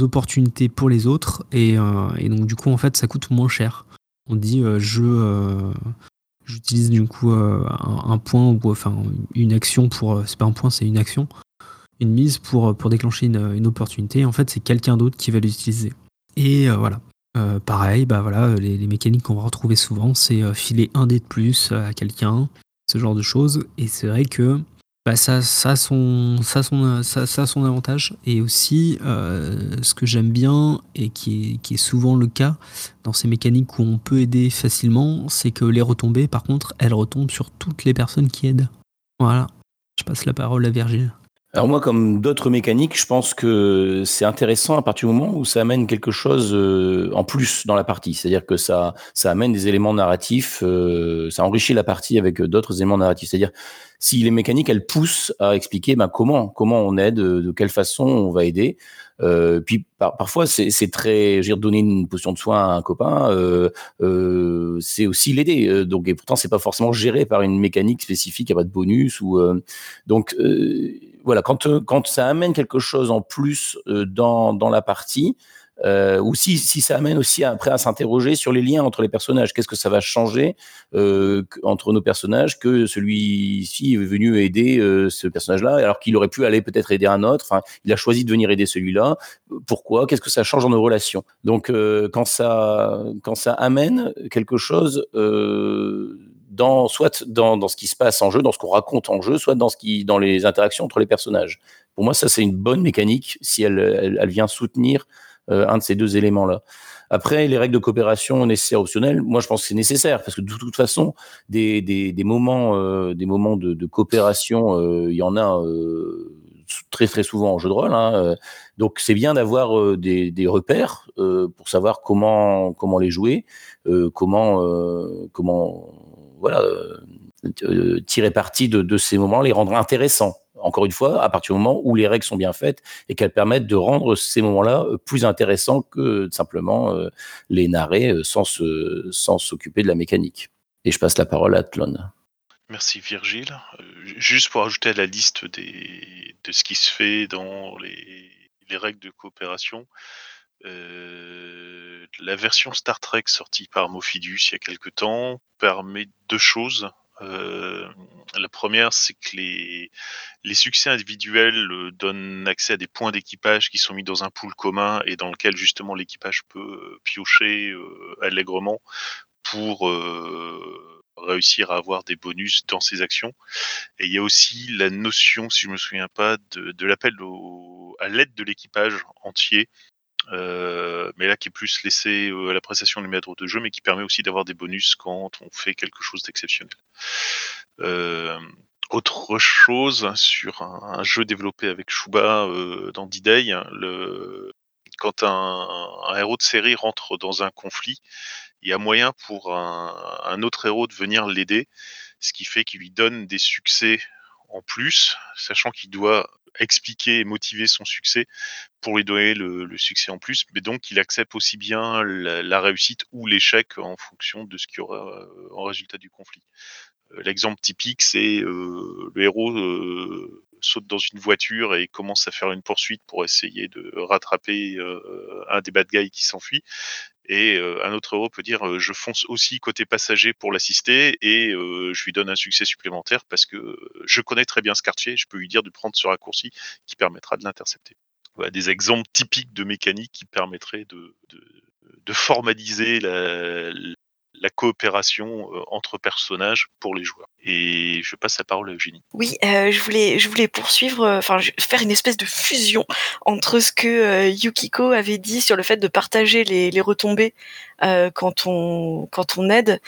S5: opportunités pour les autres et, euh, et donc du coup en fait ça coûte moins cher. On dit euh, je j'utilise du coup un, point ou enfin une action pour c'est pas un point c'est une action une mise pour, déclencher une, opportunité. En fait, c'est quelqu'un d'autre qui va l'utiliser. Et voilà. Pareil, bah voilà, les, mécaniques qu'on va retrouver souvent, c'est filer un dé de plus à quelqu'un, genre de choses. Et c'est vrai que bah, ça, ça, son, ça, son, ça, son avantage. Et aussi, euh, ce que j'aime bien, et qui est, qui est souvent le cas dans ces mécaniques où on peut aider facilement, c'est que les retombées, par contre, elles retombent sur toutes les personnes qui aident. Voilà. Je passe la parole à Virgile.
S7: Alors moi, comme d'autres mécaniques, je pense que c'est intéressant à partir du moment où ça amène quelque chose euh, en plus dans la partie. C'est-à-dire que ça, ça amène des éléments narratifs, euh, ça enrichit la partie avec d'autres éléments narratifs. C'est-à-dire si les mécaniques, elles poussent à expliquer ben, comment, comment on aide, de quelle façon on va aider. Euh, puis par, parfois c'est c'est très, dire, donner une potion de soin à un copain, euh, euh, c'est aussi l'aider. Euh, Donc et pourtant c'est pas forcément géré par une mécanique spécifique, il y a pas de bonus ou donc voilà quand euh, quand ça amène quelque chose en plus euh, dans dans la partie. Euh, ou si, si ça amène aussi après à s'interroger sur les liens entre les personnages. Qu'est-ce que ça va changer entre nos personnages que celui-ci est venu aider ce personnage-là alors qu'il aurait pu aller peut-être aider un autre. Il a choisi de venir aider celui-là. Pourquoi? Qu'est-ce que ça change dans nos relations? Donc, quand ça quand ça amène quelque chose. Dans, soit dans, dans ce qui se passe en jeu, dans ce qu'on raconte en jeu, soit dans, ce qui, dans les interactions entre les personnages. Pour moi, ça, c'est une bonne mécanique si elle, elle, vient soutenir euh, un de ces deux éléments-là. Après, les règles de coopération nécessaires optionnelles, moi je pense que c'est nécessaire parce que de toute façon, des, des, moments, euh, des moments de, coopération, euh, il y en a très très souvent en jeu de rôle. Hein, donc c'est bien d'avoir des, repères pour savoir comment comment les jouer, comment comment voilà euh, euh, tirer parti de, de ces moments, les rendre intéressants. Encore une fois, à partir du moment où les règles sont bien faites et qu'elles permettent de rendre ces moments-là euh, plus intéressants que simplement les narrer sans se, sans s'occuper de la mécanique. Et je passe la parole à Tlon.
S3: Merci Virgile. Juste pour ajouter à la liste des, de ce qui se fait dans les, les règles de coopération, euh, la version Star Trek sortie par Mofidus il y a quelque temps permet deux choses. Euh, la première, c'est que les, succès individuels euh, donnent accès à des points d'équipage qui sont mis dans un pool commun et dans lequel justement l'équipage peut piocher allègrement pour réussir à avoir des bonus dans ses actions. Et il y a aussi la notion, si je me souviens pas, de, de l'appel à l'aide de l'équipage entier, mais là qui est plus laissé euh, à l'appréciation du maître de jeu, mais qui permet aussi d'avoir des bonus quand on fait quelque chose d'exceptionnel. Euh, autre chose sur un, jeu développé avec Shuba euh, dans D-Day, le, quand un, héros de série rentre dans un conflit, il y a moyen pour un autre héros de venir l'aider, ce qui fait qu'il lui donne des succès en plus, sachant qu'il doit expliquer et motiver son succès pour lui donner le, succès en plus. Mais donc, il accepte aussi bien la, réussite ou l'échec en fonction de ce qu'il y aura euh, en résultat du conflit. Euh, L'exemple typique, c'est euh, le héros saute dans une voiture et commence à faire une poursuite pour essayer de rattraper un des bad guys qui s'enfuit. Et euh, un autre héros peut dire euh, je fonce aussi côté passager pour l'assister et euh, je lui donne un succès supplémentaire parce que je connais très bien ce quartier, je peux lui dire de prendre ce raccourci qui permettra de l'intercepter. Voilà des exemples typiques de mécaniques qui permettraient de, de, de formaliser la, la coopération euh, entre personnages pour les joueurs. Et je passe la parole à Eugénie.
S9: Oui, euh, je voulais, je voulais poursuivre, euh, enfin faire une espèce de fusion entre ce que Yukiko avait dit sur le fait de partager les, retombées quand on quand on aide,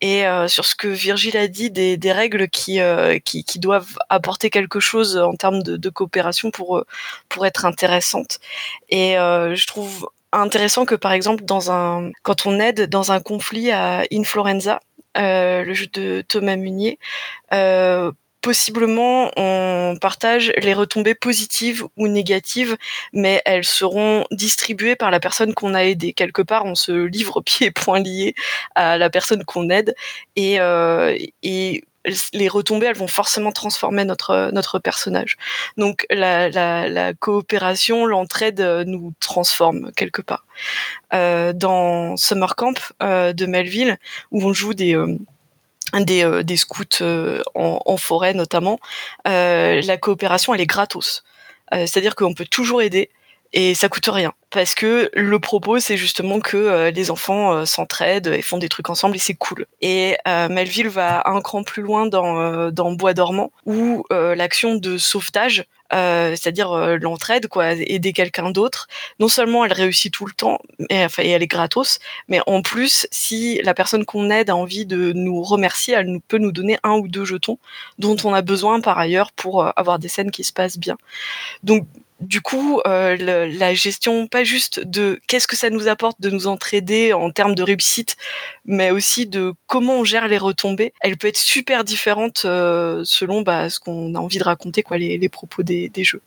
S9: et sur ce que Virgile a dit des, règles qui, qui doivent apporter quelque chose en termes de, coopération pour pour être intéressantes. Et je trouve intéressant que par exemple dans un quand on aide dans un conflit à Influenza, euh, le jeu de Thomas Munier, euh, possiblement on partage les retombées positives ou négatives, mais elles seront distribuées par la personne qu'on a aidée. Quelque part, on se livre pieds et poings liés à la personne qu'on aide et, euh, et les retombées, elles vont forcément transformer notre notre personnage. Donc la, coopération, l'entraide euh, nous transforme quelque part. Euh, dans Summer Camp euh, de Melville, où on joue des euh, des, euh, scouts euh, en, en forêt notamment, euh, la coopération elle est gratos. Euh, C'est-à-dire qu'on peut toujours aider et ça coûte rien parce que le propos c'est justement que euh, les enfants euh, s'entraident et font des trucs ensemble et c'est cool. Et euh, Melville va un cran plus loin dans, Bois dormant où l'action de sauvetage, c'est-à-dire l'entraide quoi, aider quelqu'un d'autre, non seulement elle réussit tout le temps et, enfin, et elle est gratos, mais en plus si la personne qu'on aide a envie de nous remercier, elle peut nous donner un ou deux jetons dont on a besoin par ailleurs pour avoir des scènes qui se passent bien. Donc du coup, euh, la gestion, pas juste de qu'est-ce que ça nous apporte de nous entraider en termes de réussite, mais aussi de comment on gère les retombées, elle peut être super différente euh, selon bah, ce qu'on a envie de raconter, quoi, les, les propos des, jeux.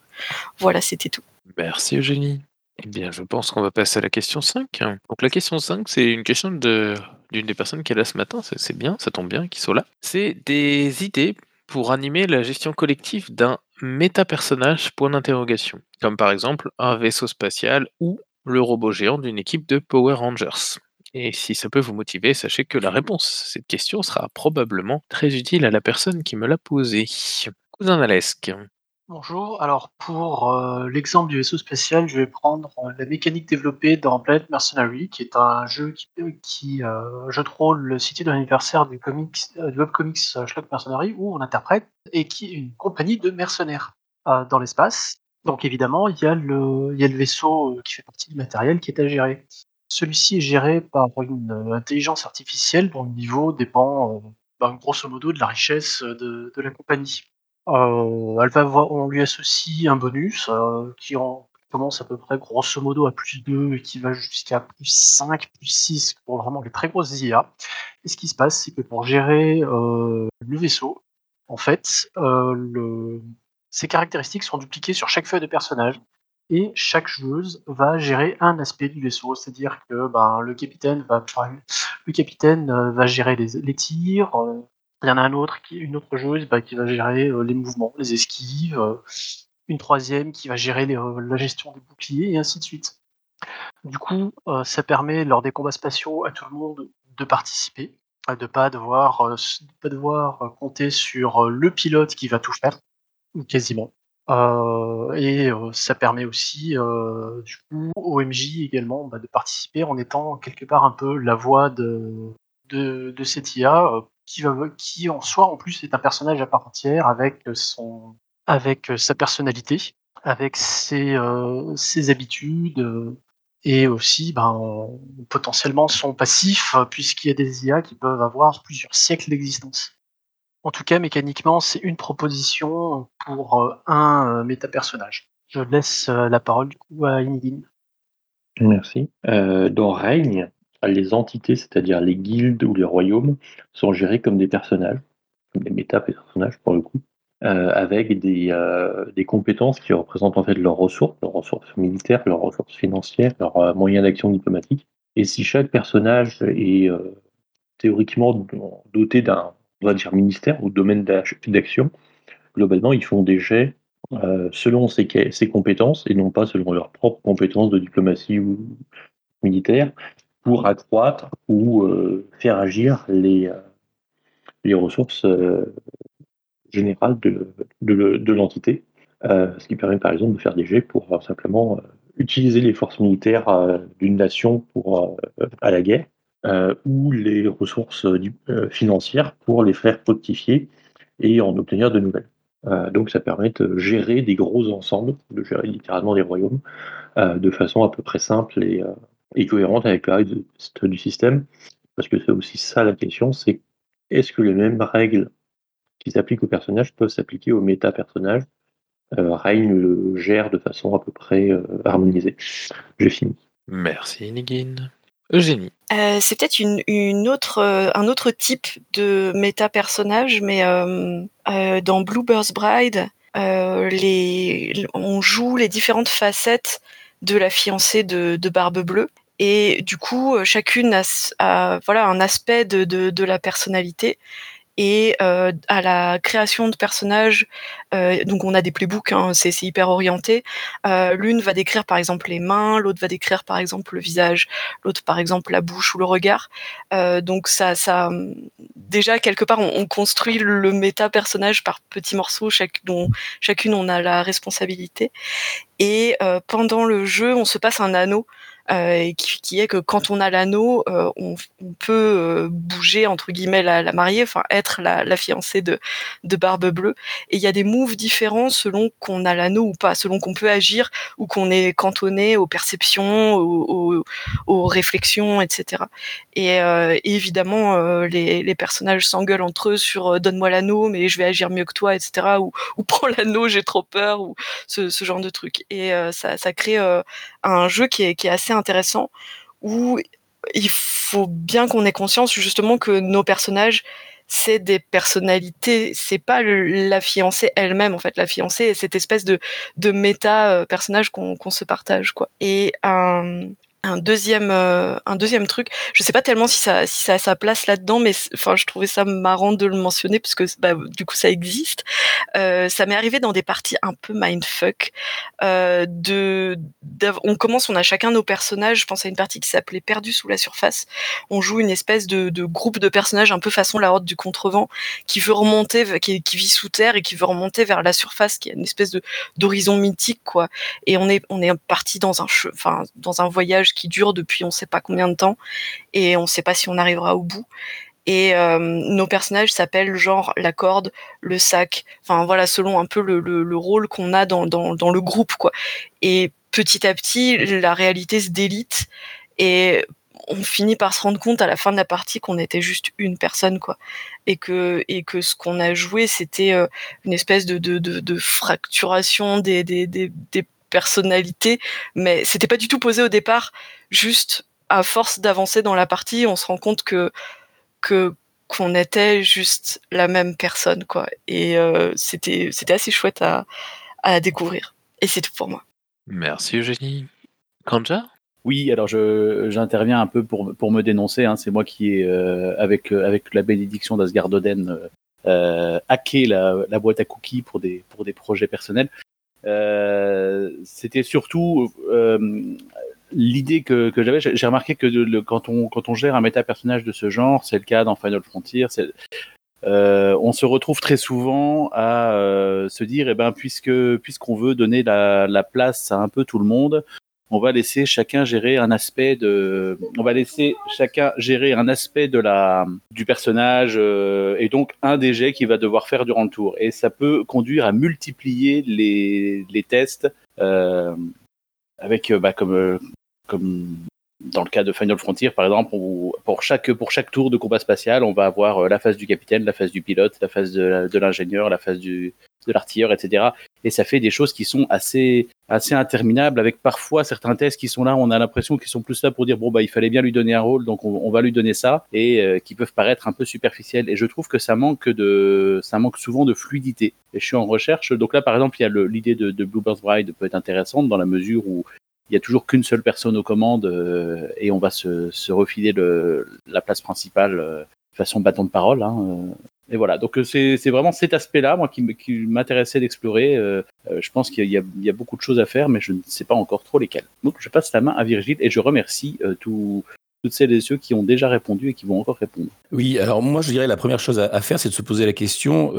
S9: Voilà, c'était tout.
S1: Merci Eugénie. Eh bien, je pense qu'on va passer à la question 5. Donc la question 5, c'est une question de d'une des personnes qui est là ce matin, c'est bien, ça tombe bien qu'ils soient là. C'est des idées pour animer la gestion collective d'un méta-personnage point d'interrogation, comme par exemple un vaisseau spatial ou le robot géant d'une équipe de Power Rangers. Et si ça peut vous motiver, sachez que la réponse à cette question sera probablement très utile à la personne qui me l'a posée. Cousin Alesque.
S11: Bonjour, alors pour euh, l'exemple du vaisseau spatial, je vais prendre euh, la mécanique développée dans Planet Mercenary, qui est un jeu qui, euh, qui euh, jeu de l'anniversaire du, comics, du webcomics Schlock Mercenary, où on interprète et qui est une compagnie de mercenaires dans l'espace. Donc évidemment, il y, a le, vaisseau qui fait partie du matériel qui est à gérer. Celui-ci est géré par une intelligence artificielle dont le niveau dépend ben, grosso modo de la richesse de la compagnie. Euh, elle va on lui associe un bonus euh, qui en, commence à peu près grosso modo à plus 2 et qui va jusqu'à plus 5, plus 6 pour vraiment les très grosses IA. Et ce qui se passe, c'est que pour gérer euh, le vaisseau, en fait, euh, caractéristiques sont dupliquées sur chaque feuille de personnage et chaque joueuse va gérer un aspect du vaisseau, c'est-à-dire que ben, le capitaine va, le capitaine va gérer les, les tirs, il y en a un autre, qui, une autre joueuse bah, qui va gérer euh, les mouvements, les esquives, euh, une troisième qui va gérer euh, la gestion des boucliers, et ainsi de suite. Du coup, ça permet lors des combats spatiaux à tout le monde de participer, de pas pas devoir compter sur le pilote qui va tout faire, quasiment. Et ça permet aussi, du coup, au MJ également bah, de participer en étant quelque part un peu la voix de, de, de cette IA qui, en soi en plus est un personnage à part entière avec son avec euh, sa personnalité, avec ses, euh, ses habitudes euh, et aussi ben, potentiellement son passif puisqu'il y a des IA qui peuvent avoir plusieurs siècles d'existence. En tout cas, mécaniquement, c'est une proposition pour euh, un méta-personnage. Je laisse la parole du coup à Inigine.
S2: Merci. Dans Règne, les entités, c'est-à-dire les guildes ou les royaumes, sont gérés comme des personnages, des méta-personnages pour le coup. euh, avec des, euh, des compétences qui représentent en fait leurs ressources, leurs ressources militaires, leurs ressources financières, leurs euh, moyens d'action diplomatique. Et si chaque personnage est théoriquement doté d'un, ministère ou domaine d'action, globalement, ils font des jets selon ses, ses compétences et non pas selon leurs propres compétences de diplomatie ou militaire pour accroître ou euh, faire agir les, euh, les ressources euh, générales de, de, l'entité. Ce qui permet par exemple de faire des jets pour simplement utiliser les forces militaires d'une nation pour, à la guerre ou les ressources financières pour les faire fructifier et en obtenir de nouvelles. Donc ça permet de gérer des gros ensembles, de gérer littéralement des royaumes de façon à peu près simple et, et cohérente avec le reste du système. Parce que c'est aussi ça la question, c'est est-ce que les mêmes règles qui s'appliquent aux personnages peuvent s'appliquer aux méta-personnages? Euh, Règne le gère de façon à peu près euh, harmonisée. J'ai fini.
S1: Merci Nigin. Eugénie.
S9: Euh, c'est peut-être une, une autre, euh, un autre type de méta-personnage, mais euh, euh, dans Bluebird's Bride, euh, les, on joue les différentes facettes de la fiancée de, de Barbe Bleue. Et du coup, euh, chacune a, voilà, un aspect de, de, la personnalité. Et euh, à la création de personnages, euh, donc on a des playbooks, hein, c'est hyper orienté. L'une va décrire par exemple les mains, l'autre va décrire par exemple le visage, l'autre par exemple la bouche ou le regard. Donc ça, ça, déjà quelque part on, on construit le méta personnage par petits morceaux, chaque, dont chacune on a la responsabilité. Et pendant le jeu, on se passe un anneau. Euh, qui, est que quand on a l'anneau, euh, on, peut euh, bouger entre guillemets la, mariée, enfin être la, fiancée de, Barbe Bleue. Et il y a des moves différents selon qu'on a l'anneau ou pas, selon qu'on peut agir ou qu'on est cantonné aux perceptions, aux, réflexions, etc. Et, évidemment, les, personnages s'engueulent entre eux sur donne-moi l'anneau, mais je vais agir mieux que toi, etc. Ou, prends l'anneau, j'ai trop peur, ou ce, genre de truc. Et ça, crée un jeu qui est, qui est assez intéressant où il faut bien qu'on ait conscience justement que nos personnages c'est des personnalités, c'est pas la fiancée elle-même en fait. La fiancée est cette espèce de, de méta euh, personnage qu'on qu se partage quoi. Et un, un deuxième euh, un deuxième truc. Je sais pas tellement si ça si ça a sa place là dedans mais enfin je trouvais ça marrant de le mentionner parce que bah, du coup ça existe. Euh, ça m'est arrivé dans des parties un peu mindfuck euh, de on commence on a chacun nos personnages. Je pense à une partie qui s'appelait perdu sous la surface. On joue une espèce de, de, groupe de personnages un peu façon la horde du contrevent qui veut remonter qui, qui vit sous terre et qui veut remonter vers la surface qui est une espèce de d'horizon mythique quoi. Et on est on est parti dans un enfin dans un voyage qui dure depuis on sait pas combien de temps et on sait pas si on arrivera au bout. Et euh, nos personnages s'appellent genre la corde, le sac, enfin voilà, selon un peu le, le, le rôle qu'on a dans, dans, le groupe, quoi. Et petit à petit, la réalité se délite et on finit par se rendre compte à la fin de la partie qu'on était juste une personne, quoi. Et que, et que ce qu'on a joué, c'était euh, une espèce de, de, de, fracturation des, des personnalité, mais c'était pas du tout posé au départ. Juste à force d'avancer dans la partie, on se rend compte que que qu'on était juste la même personne, quoi. Et euh, c'était c'était assez chouette à, à découvrir. Et c'est tout pour moi.
S1: Merci Eugénie. Kanja?
S10: Oui, alors je j'interviens un peu pour, pour me dénoncer. Hein. C'est moi qui ai, euh, avec, avec la bénédiction d'Asgard Oden, euh, hacké la, la boîte à cookies pour des, pour des projets personnels. Euh, c'était surtout euh, l'idée que, que j'avais. J'ai remarqué que quand, on, quand on gère un méta personnage de ce genre, c'est le cas dans Final Frontier, euh, on se retrouve très souvent à euh, se dire, eh ben, puisque puisqu'on veut donner la, la, place à un peu tout le monde, on va laisser chacun gérer un aspect de, on du personnage euh, et donc un des jets qu'il va devoir faire durant le tour. Et ça peut conduire à multiplier les, tests euh, avec bah, comme comme dans le cas de Final Frontier, par exemple, on, pour chaque pour chaque tour de combat spatial, on va avoir la phase du capitaine, la phase du pilote, la phase de, de l'ingénieur, la phase du de l'artilleur, etc. Et ça fait des choses qui sont assez, assez interminables, avec parfois certains tests qui sont là, on a l'impression qu'ils sont plus là pour dire bon bah il fallait bien lui donner un rôle, donc on, va lui donner ça, et euh, qui peuvent paraître un peu superficiels. Et je trouve que ça manque de, ça manque souvent de fluidité. Et je suis en recherche. Donc là, par exemple, il y a l'idée de, de Bluebird's Bride peut être intéressante dans la mesure où il y a toujours qu'une seule personne aux commandes euh, et on va se, refiler le, la place principale euh, façon bâton de parole. Hein, euh. Et voilà, donc euh, c'est vraiment cet aspect-là, moi, qui, m'intéressait d'explorer. Euh, euh, je pense qu'il y, a- beaucoup de choses à faire, mais je ne sais pas encore trop lesquelles. Donc je passe la main à Virgile et je remercie toutes celles et ceux qui ont déjà répondu et qui vont encore répondre.
S7: Oui, alors moi je dirais la première chose à, faire, c'est de se poser la question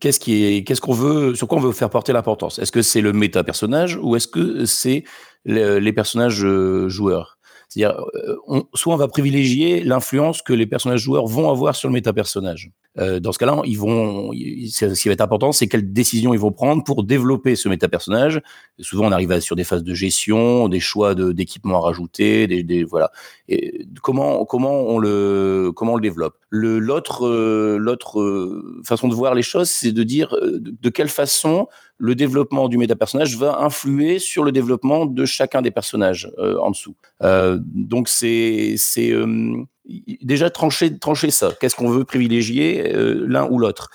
S7: qu'est-ce qu'on veut, sur quoi on veut faire porter l'importance? Est-ce que c'est le méta personnage ou est-ce que c'est le- les personnages joueurs? C'est-à-dire, euh, on- soit on va privilégier l'influence que les personnages joueurs vont avoir sur le méta personnage. Euh, dans ce cas-là, ils vont, ce qui va être important, c'est quelles décisions ils vont prendre pour développer ce méta personnage. Souvent, on arrive sur des phases de gestion, des choix d'équipements à rajouter, des, des- voilà. Et comment comment on le comment on le développe? L'autre euh, euh, façon de voir les choses c'est de dire de quelle façon le développement du méta-personnage va influer sur le développement de chacun des personnages euh, en dessous. Euh, donc c'est c'est euh, déjà trancher trancher ça. Qu'est-ce qu'on veut privilégier l'un ou l'autre?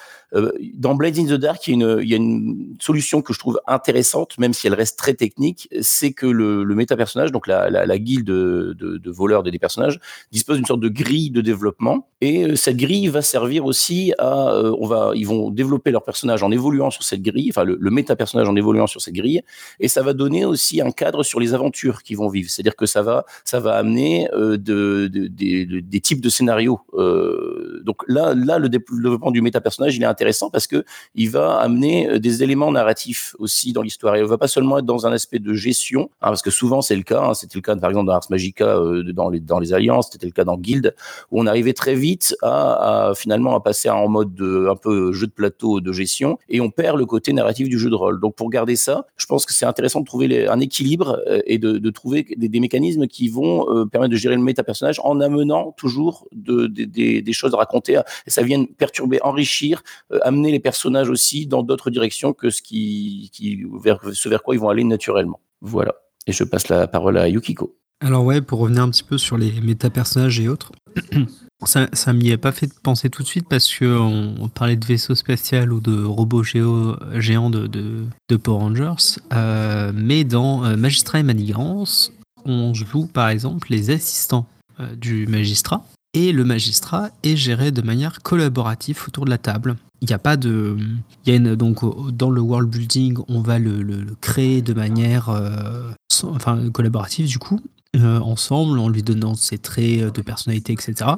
S7: Dans Blades in the Dark, il y, a une, solution que je trouve intéressante, même si elle reste très technique, c'est que le, méta-personnage, donc la, la, guilde de, de, de voleurs des personnages, dispose d'une sorte de grille de développement. Et euh, cette grille va servir aussi à, euh, ils vont développer leur personnage en évoluant sur cette grille, enfin le, méta-personnage en évoluant sur cette grille, et ça va donner aussi un cadre sur les aventures qu'ils vont vivre. C'est-à-dire que ça va, amener euh, de, de, de- de- des types de scénarios. Euh, donc là, le développement du méta-personnage, il est intéressant parce que il va amener euh, des éléments narratifs aussi dans l'histoire. Et on va pas seulement être dans un aspect de gestion, hein, parce que souvent c'est le cas. hein, c'était le cas par exemple dans Ars Magica, euh, dans les dans les alliances, c'était le cas dans Guild, où on arrivait très vite à, finalement à passer en mode de, un peu jeu de plateau de gestion, et on perd le côté narratif du jeu de rôle. Donc pour garder ça, je pense que c'est intéressant de trouver un équilibre euh, et de, trouver des, mécanismes qui vont permettre de gérer le méta-personnage en amenant toujours de, de- des- choses à raconter, et ça vient perturber, enrichir, amener les personnages aussi dans d'autres directions que ce qui, qui vers, ce quoi ils vont aller naturellement. Voilà. Et je passe la parole à Yukiko.
S5: Alors ouais, pour revenir un petit peu sur les méta-personnages et autres, ça, ça m'y est pas fait penser tout de suite parce que on, parlait de vaisseau spatial ou de robots géo- géants de, Power Rangers, euh, mais dans euh, Magistrat et Manigance, on joue par exemple les assistants euh, du magistrat et le magistrat est géré de manière collaborative autour de la table. Il n'y a pas de, y a une, donc dans le world building, on va le, créer de manière, euh, enfin collaborative du coup, euh, ensemble en lui donnant ses traits euh, de personnalité, etc.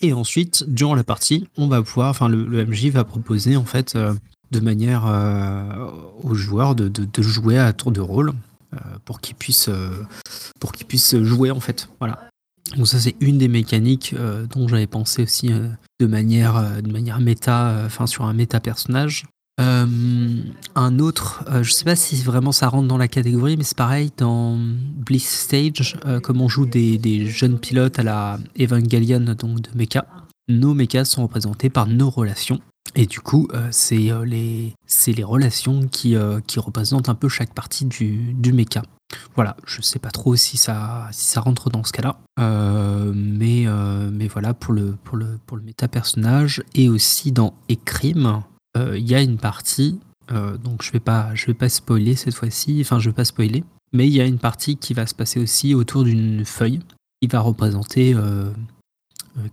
S5: Et ensuite, durant la partie, on va pouvoir, enfin le, MJ va proposer en fait de manière aux joueurs de, de- de jouer à tour de rôle pour qu'ils puissent, pour qu'ils puissent jouer en fait. Voilà. Donc ça c'est une des mécaniques euh, dont j'avais pensé aussi euh, de manière, euh, de manière méta, enfin sur un méta personnage. Un autre, je sais pas si vraiment ça rentre dans la catégorie, mais c'est pareil dans Bliss Stage, comme on joue des, des jeunes pilotes à la Evangelion donc de mecha. Nos mechas sont représentés par nos relations. Et du coup, c'est les, les relations qui, qui représentent un peu chaque partie du, du mecha. Voilà, je sais pas trop si ça, rentre dans ce cas-là. Euh, mais, euh, mais voilà, pour le, méta-personnage. Et aussi dans Ecrime, euh, il y a une partie, donc je vais vais pas spoiler cette fois-ci, enfin je vais pas spoiler, mais il y a une partie qui va se passer aussi autour d'une feuille qui va représenter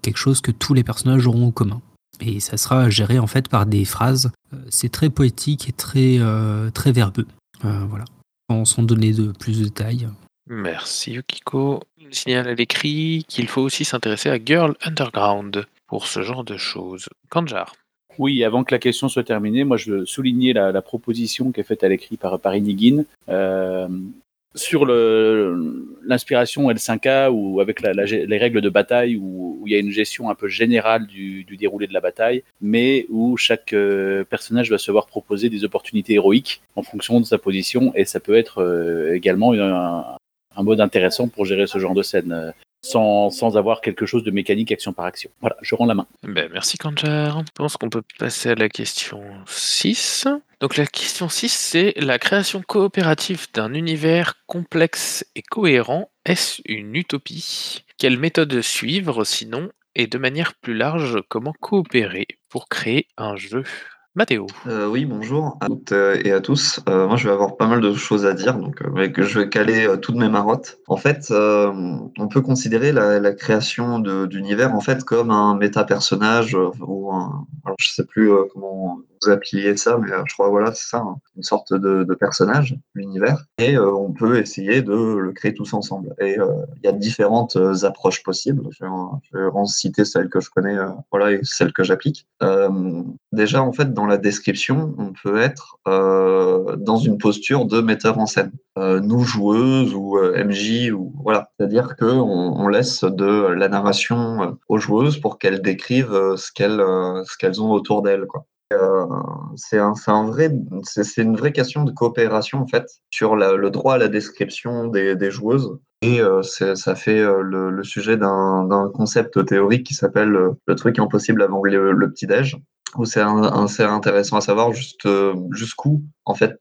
S5: quelque chose que tous les personnages auront en commun. Et ça sera géré en fait par des phrases. C'est très poétique et très, verbeux. Voilà. Sans, sans donner de plus de détails.
S1: Merci Yukiko. Il signale à l'écrit qu'il faut aussi s'intéresser à Girl Underground pour ce genre de choses. Kanjar.
S10: Oui, avant que la question soit terminée, moi je veux souligner la, la proposition qui est faite à l'écrit par, par Inigine euh, sur l'inspiration L5A ou avec les règles de bataille où, il y a une gestion un peu générale du, déroulé de la bataille, mais où chaque euh, personnage va se voir proposer des opportunités héroïques en fonction de sa position et ça peut être euh, également un, mode intéressant pour gérer ce genre de scène. euh, Sans, sans avoir quelque chose de mécanique action par action. Voilà, je rends la main.
S1: Ben, merci Kanjar. Je pense qu'on peut passer à la question 6. Donc la question 6, c'est la création coopérative d'un univers complexe et cohérent, est-ce une utopie? Quelle méthode suivre sinon Et de manière plus large, comment coopérer pour créer un jeu? Mathéo.
S12: Euh, oui, bonjour à toutes euh, et à tous. Euh, moi, je vais avoir pas mal de choses à dire, donc je vais caler toutes mes marottes. En fait, on peut considérer la, création d'univers en fait comme un méta-personnage ou un, alors je sais plus comment vous appuyez ça, mais euh, je crois voilà, c'est ça, hein. une sorte de, personnage, l'univers, et euh, on peut essayer de le créer tous ensemble. Et euh, il y a différentes approches possibles. Je vais, en citer celles que je connais, voilà, et celles que j'applique. déjà, en fait, dans la description, on peut être dans une posture de metteur en scène, nous joueuses ou MJ ou voilà, c'est-à-dire que on, on, laisse de la narration aux joueuses pour qu'elles décrivent ce qu'elles ce qu'elles ont autour d'elles, quoi. Euh, c'est un, vrai, c'est une vraie question de coopération en fait sur le droit à la description des, joueuses. Et euh, ça fait euh, le, sujet d'un concept théorique qui s'appelle le truc impossible avant le, petit déj où c'est intéressant à savoir jusqu'où en fait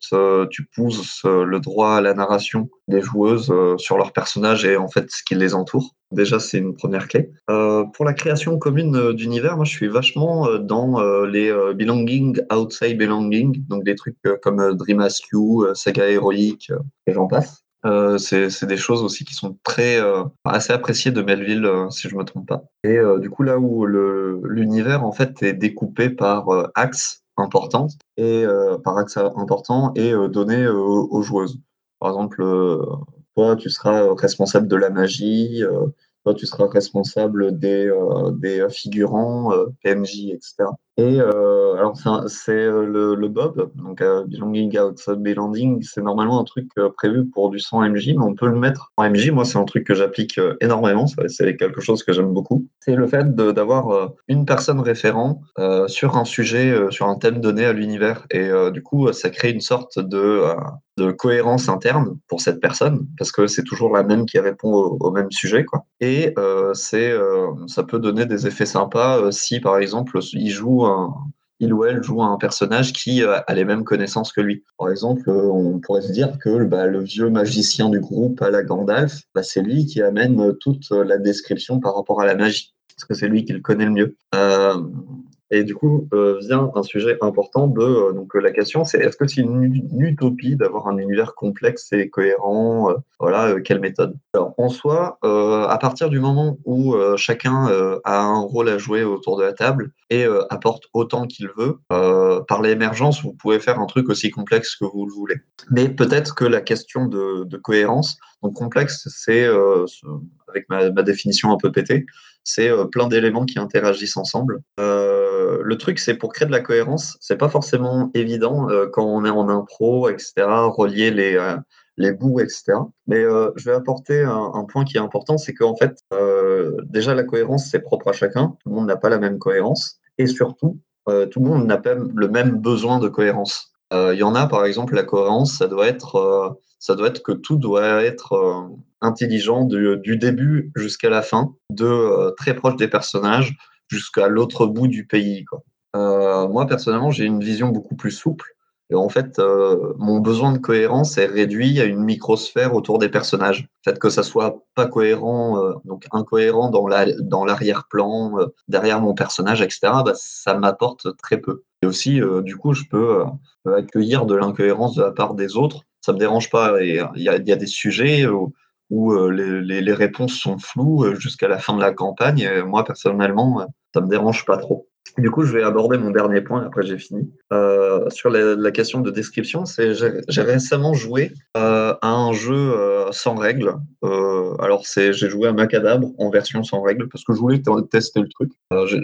S12: tu pousses le droit à la narration des joueuses sur leurs personnages et en fait ce qui les entoure. Déjà c'est une première clé. pour la création commune d'univers, moi je suis vachement dans les belonging outside belonging, donc des trucs comme Dream You, Saga héroïque et j'en passe. Euh, c'est des choses aussi qui sont très euh, assez appréciées de Melville, euh, si je me trompe pas. Et du coup, là où l'univers en fait est découpé par axes importants et par axes importants et donné aux, joueuses. Par exemple, toi, tu seras responsable de la magie. toi, tu seras responsable des, des figurants, PNJ, etc. Et euh, alors c'est euh, le, Bob, donc euh, Belonging Outside Belonging, c'est normalement un truc prévu pour du 100 MJ, mais on peut le mettre en MJ. Moi, c'est un truc que j'applique énormément, c'est quelque chose que j'aime beaucoup. C'est le fait d'avoir une personne référent sur un sujet, sur un thème donné à l'univers. Et du coup, ça crée une sorte de, de cohérence interne pour cette personne, parce que c'est toujours la même qui répond au, au même sujet. Quoi. Et c'est ça peut donner des effets sympas si, par exemple, il joue il ou elle joue un personnage qui euh, a les mêmes connaissances que lui. Par exemple, euh, on pourrait se dire que bah, le vieux magicien du groupe à la Gandalf, bah, c'est lui qui amène toute la description par rapport à la magie, parce que c'est lui qui le connaît le mieux. Euh, et du coup, euh, vient un sujet important de euh, donc la question, c'est est-ce que c'est une, utopie d'avoir un univers complexe et cohérent euh, Voilà, quelle méthode? Alors, en soi, à partir du moment où chacun a un rôle à jouer autour de la table et apporte autant qu'il veut, par l'émergence, vous pouvez faire un truc aussi complexe que vous le voulez. Mais peut-être que la question de, cohérence, donc complexe, c'est avec ma, définition un peu pétée, c'est plein d'éléments qui interagissent ensemble. Euh, euh, le truc, c'est pour créer de la cohérence, c'est pas forcément évident euh, quand on est en impro, etc., relier les, euh, les bouts, etc. Mais je vais apporter un, point qui est important, c'est qu'en fait, déjà la cohérence, c'est propre à chacun. Tout le monde n'a pas la même cohérence. Et surtout, tout le monde n'a pas le même besoin de cohérence. Il y en a, par exemple, la cohérence, ça doit être, être que tout doit être intelligent du, début jusqu'à la fin, de très proche des personnages, jusqu'à l'autre bout du pays. Euh, moi, personnellement, j'ai une vision beaucoup plus souple. Et en fait, euh, mon besoin de cohérence est réduit à une microsphère autour des personnages. Le fait que ça soit pas cohérent, euh, donc incohérent dans la, dans l'arrière-plan, euh, derrière mon personnage, etc. Bah, ça m'apporte très peu. Et aussi, euh, du coup, je peux euh, accueillir de l'incohérence de la part des autres. Ça me dérange pas. Et il y a, des sujets où, les, réponses sont floues jusqu'à la fin de la campagne. Moi, personnellement, ça me dérange pas trop. Du coup, je vais aborder mon dernier point, après j'ai fini. Euh, sur la, question de description, c'est j'ai récemment joué euh, à un jeu euh, sans règles. Euh, alors, c'est j'ai joué à Macadabre en version sans règles parce que je voulais tester le truc.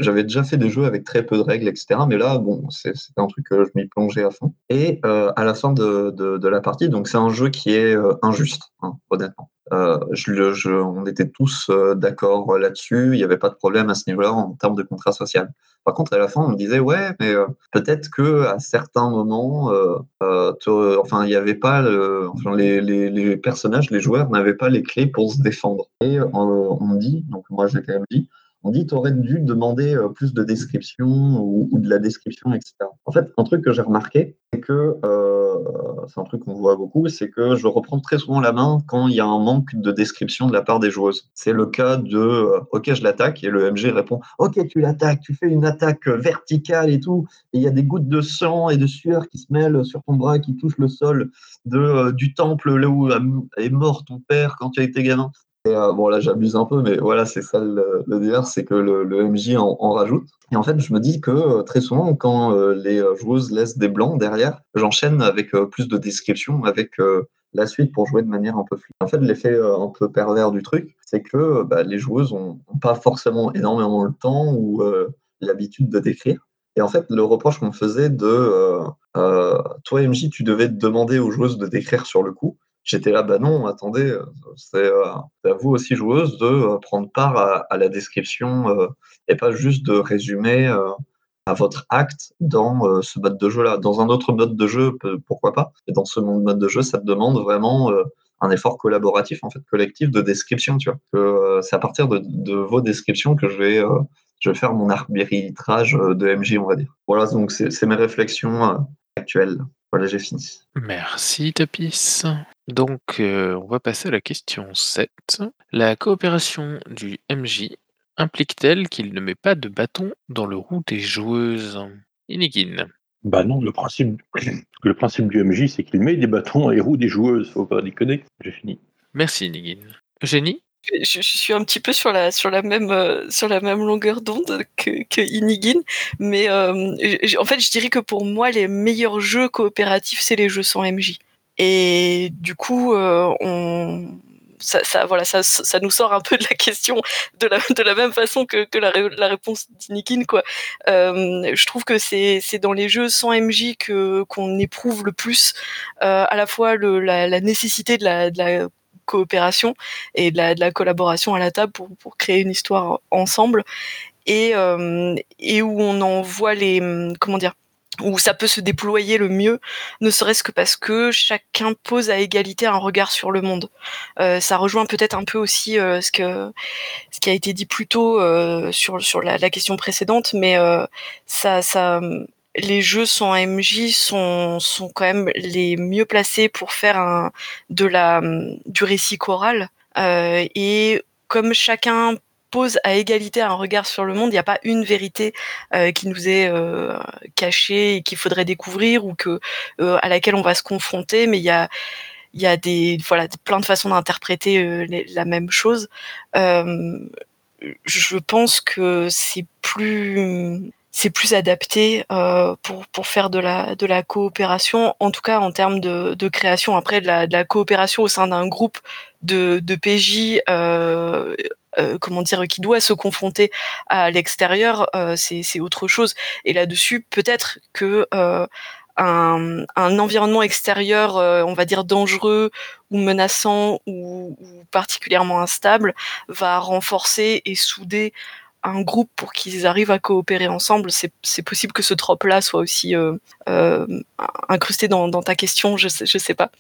S12: J'avais déjà fait des jeux avec très peu de règles, etc. Mais là, bon, c'est un truc que je m'y plongeais à fond. Et euh, à la fin de, de, de la partie, donc c'est un jeu qui est euh, injuste, hein, honnêtement. Euh, je, je, on était tous euh, d'accord là-dessus, il n'y avait pas de problème à ce niveau-là en termes de contrat social. Par contre, à la fin, on me disait ouais, mais euh, peut-être que à certains moments, euh, euh, enfin, il n'y avait pas, les, personnages, les joueurs n'avaient pas les clés pour se défendre. Et on me dit, donc moi j'ai quand même dit, On dit, tu aurais dû demander euh, plus de description ou, de la description, etc. En fait, un truc que j'ai remarqué, c'est que, euh, c'est un truc qu'on voit beaucoup, c'est que je reprends très souvent la main quand il y a un manque de description de la part des joueuses. C'est le cas de, euh, OK, je l'attaque, et le MG répond, OK, tu l'attaques, tu fais une attaque verticale et tout, et il y a des gouttes de sang et de sueur qui se mêlent sur ton bras, qui touchent le sol du temple là où est mort ton père quand tu as été gamin. Et, euh, bon, là, j'abuse un peu, mais voilà, c'est ça le, le c'est que le, MJ en, rajoute. Et en fait, je me dis que euh, très souvent, quand euh, les joueuses laissent des blancs derrière, j'enchaîne avec plus de description, avec la suite pour jouer de manière un peu fluide. En fait, l'effet un peu pervers du truc, c'est que bah, les joueuses ont, ont pas forcément énormément le temps ou l'habitude de décrire. Et en fait, le reproche qu'on me faisait de toi, MJ, tu devais demander aux joueuses de décrire sur le coup. J'étais là, bah non, attendez, euh, c'est euh, c'est à vous aussi, joueuses, de euh, prendre part à, la description et pas juste de résumer à votre acte dans ce mode de jeu-là. Dans un autre mode de jeu, pourquoi pas Et dans ce mode de jeu, ça te demande vraiment un effort collaboratif, en fait, collectif de description, tu vois. C'est à partir de, vos descriptions que je vais, je vais faire mon arbitrage de MJ, on va dire. Voilà, donc c'est mes réflexions actuelles. Voilà, j'ai fini.
S1: Merci Tapis. Donc, euh, on va passer à la question 7. La coopération du MJ implique-t-elle qu'il ne met pas de bâton dans le roue des joueuses? Inigine.
S2: Bah non, le principe, le principe du MJ, c'est qu'il met des bâtons dans les roues des joueuses. Faut pas déconner. J'ai fini.
S1: Merci Inigine. Eugénie?
S9: Je, suis un petit peu sur la euh, même longueur d'onde que, que Inigine, mais euh, en fait je dirais que pour moi les meilleurs jeux coopératifs c'est les jeux sans MJ. Et du coup euh, ça, voilà ça, nous sort un peu de la question de la même façon que, la, ré- la réponse d'Inigine quoi. Euh, je trouve que c'est dans les jeux sans MJ que qu'on éprouve le plus à la fois la nécessité de la, de la coopération et de la, collaboration à la table pour, pour créer une histoire ensemble et, euh, et où on en voit les comment dire où ça peut se déployer le mieux, ne serait-ce que parce que chacun pose à égalité un regard sur le monde. Euh, ça rejoint peut-être un peu aussi euh, ce que ce qui a été dit plus tôt sur sur la, question précédente, mais ça les jeux sans MJ sont, sont quand même les mieux placés pour faire de la, du récit choral. Euh, et comme chacun pose à égalité un regard sur le monde, il n'y a pas une vérité euh, qui nous est euh, cachée et qu'il faudrait découvrir ou que, à laquelle on va se confronter, mais il y a, y a des, voilà, plein de façons d'interpréter la même chose. Je pense que c'est plus c'est plus adapté euh, pour pour faire de la de la coopération en tout cas en termes de, de création. Après de la, coopération au sein d'un groupe de de PJ euh, euh, comment dire qui doit se confronter à l'extérieur c'est autre chose. Et là-dessus peut-être que un, un environnement extérieur, on va dire dangereux ou menaçant ou, ou particulièrement instable, va renforcer et souder un groupe pour qu'ils arrivent à coopérer ensemble. C'est possible que ce trope-là soit aussi euh, euh, incrusté dans, ta question, je sais, je sais pas.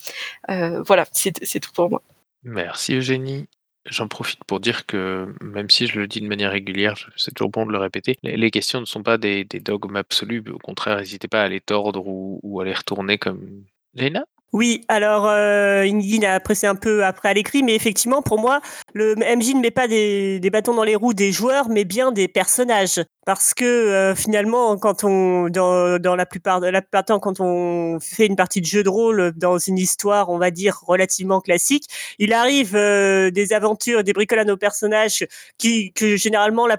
S9: Euh, voilà, c'est tout pour moi.
S1: Merci Eugénie. J'en profite pour dire que, même si je le dis de manière régulière, c'est toujours bon de le répéter, les, questions ne sont pas des, des dogmes absolus, au contraire, n'hésitez pas à les tordre ou, ou à les retourner comme... Léna
S8: Oui, alors euh, Ingrid a pressé un peu après à l'écrit, mais effectivement, pour moi, le MJ ne met pas des, des bâtons dans les roues des joueurs, mais bien des personnages. Parce que euh, finalement, quand on, dans, dans la plupart de la plupart temps, quand on fait une partie de jeu de rôle dans une histoire, on va dire relativement classique, il arrive euh, des aventures, des bricolades aux personnages qui, que généralement, la,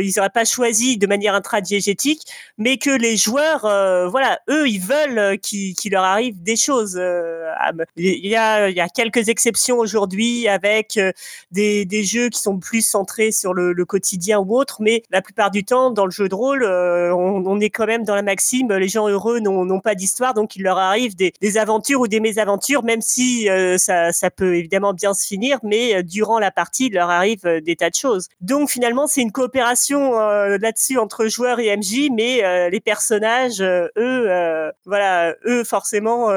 S8: ils n'auraient pas choisi de manière intradiégétique, mais que les joueurs, euh, voilà, eux, ils veulent euh, qu'il leur arrive des choses. Euh, Il y a, quelques exceptions aujourd'hui avec euh, des, jeux qui sont plus centrés sur le, quotidien ou autre, mais la plupart du temps, dans le jeu de rôle, euh, on, est quand même dans la maxime, les gens heureux n'ont pas d'histoire, donc il leur arrive des, aventures ou des mésaventures, même si ça, peut évidemment bien se finir, mais durant la partie, il leur arrive des tas de choses. Donc finalement, c'est une coopération là-dessus entre joueurs et MJ, mais les personnages, eux, voilà, eux forcément,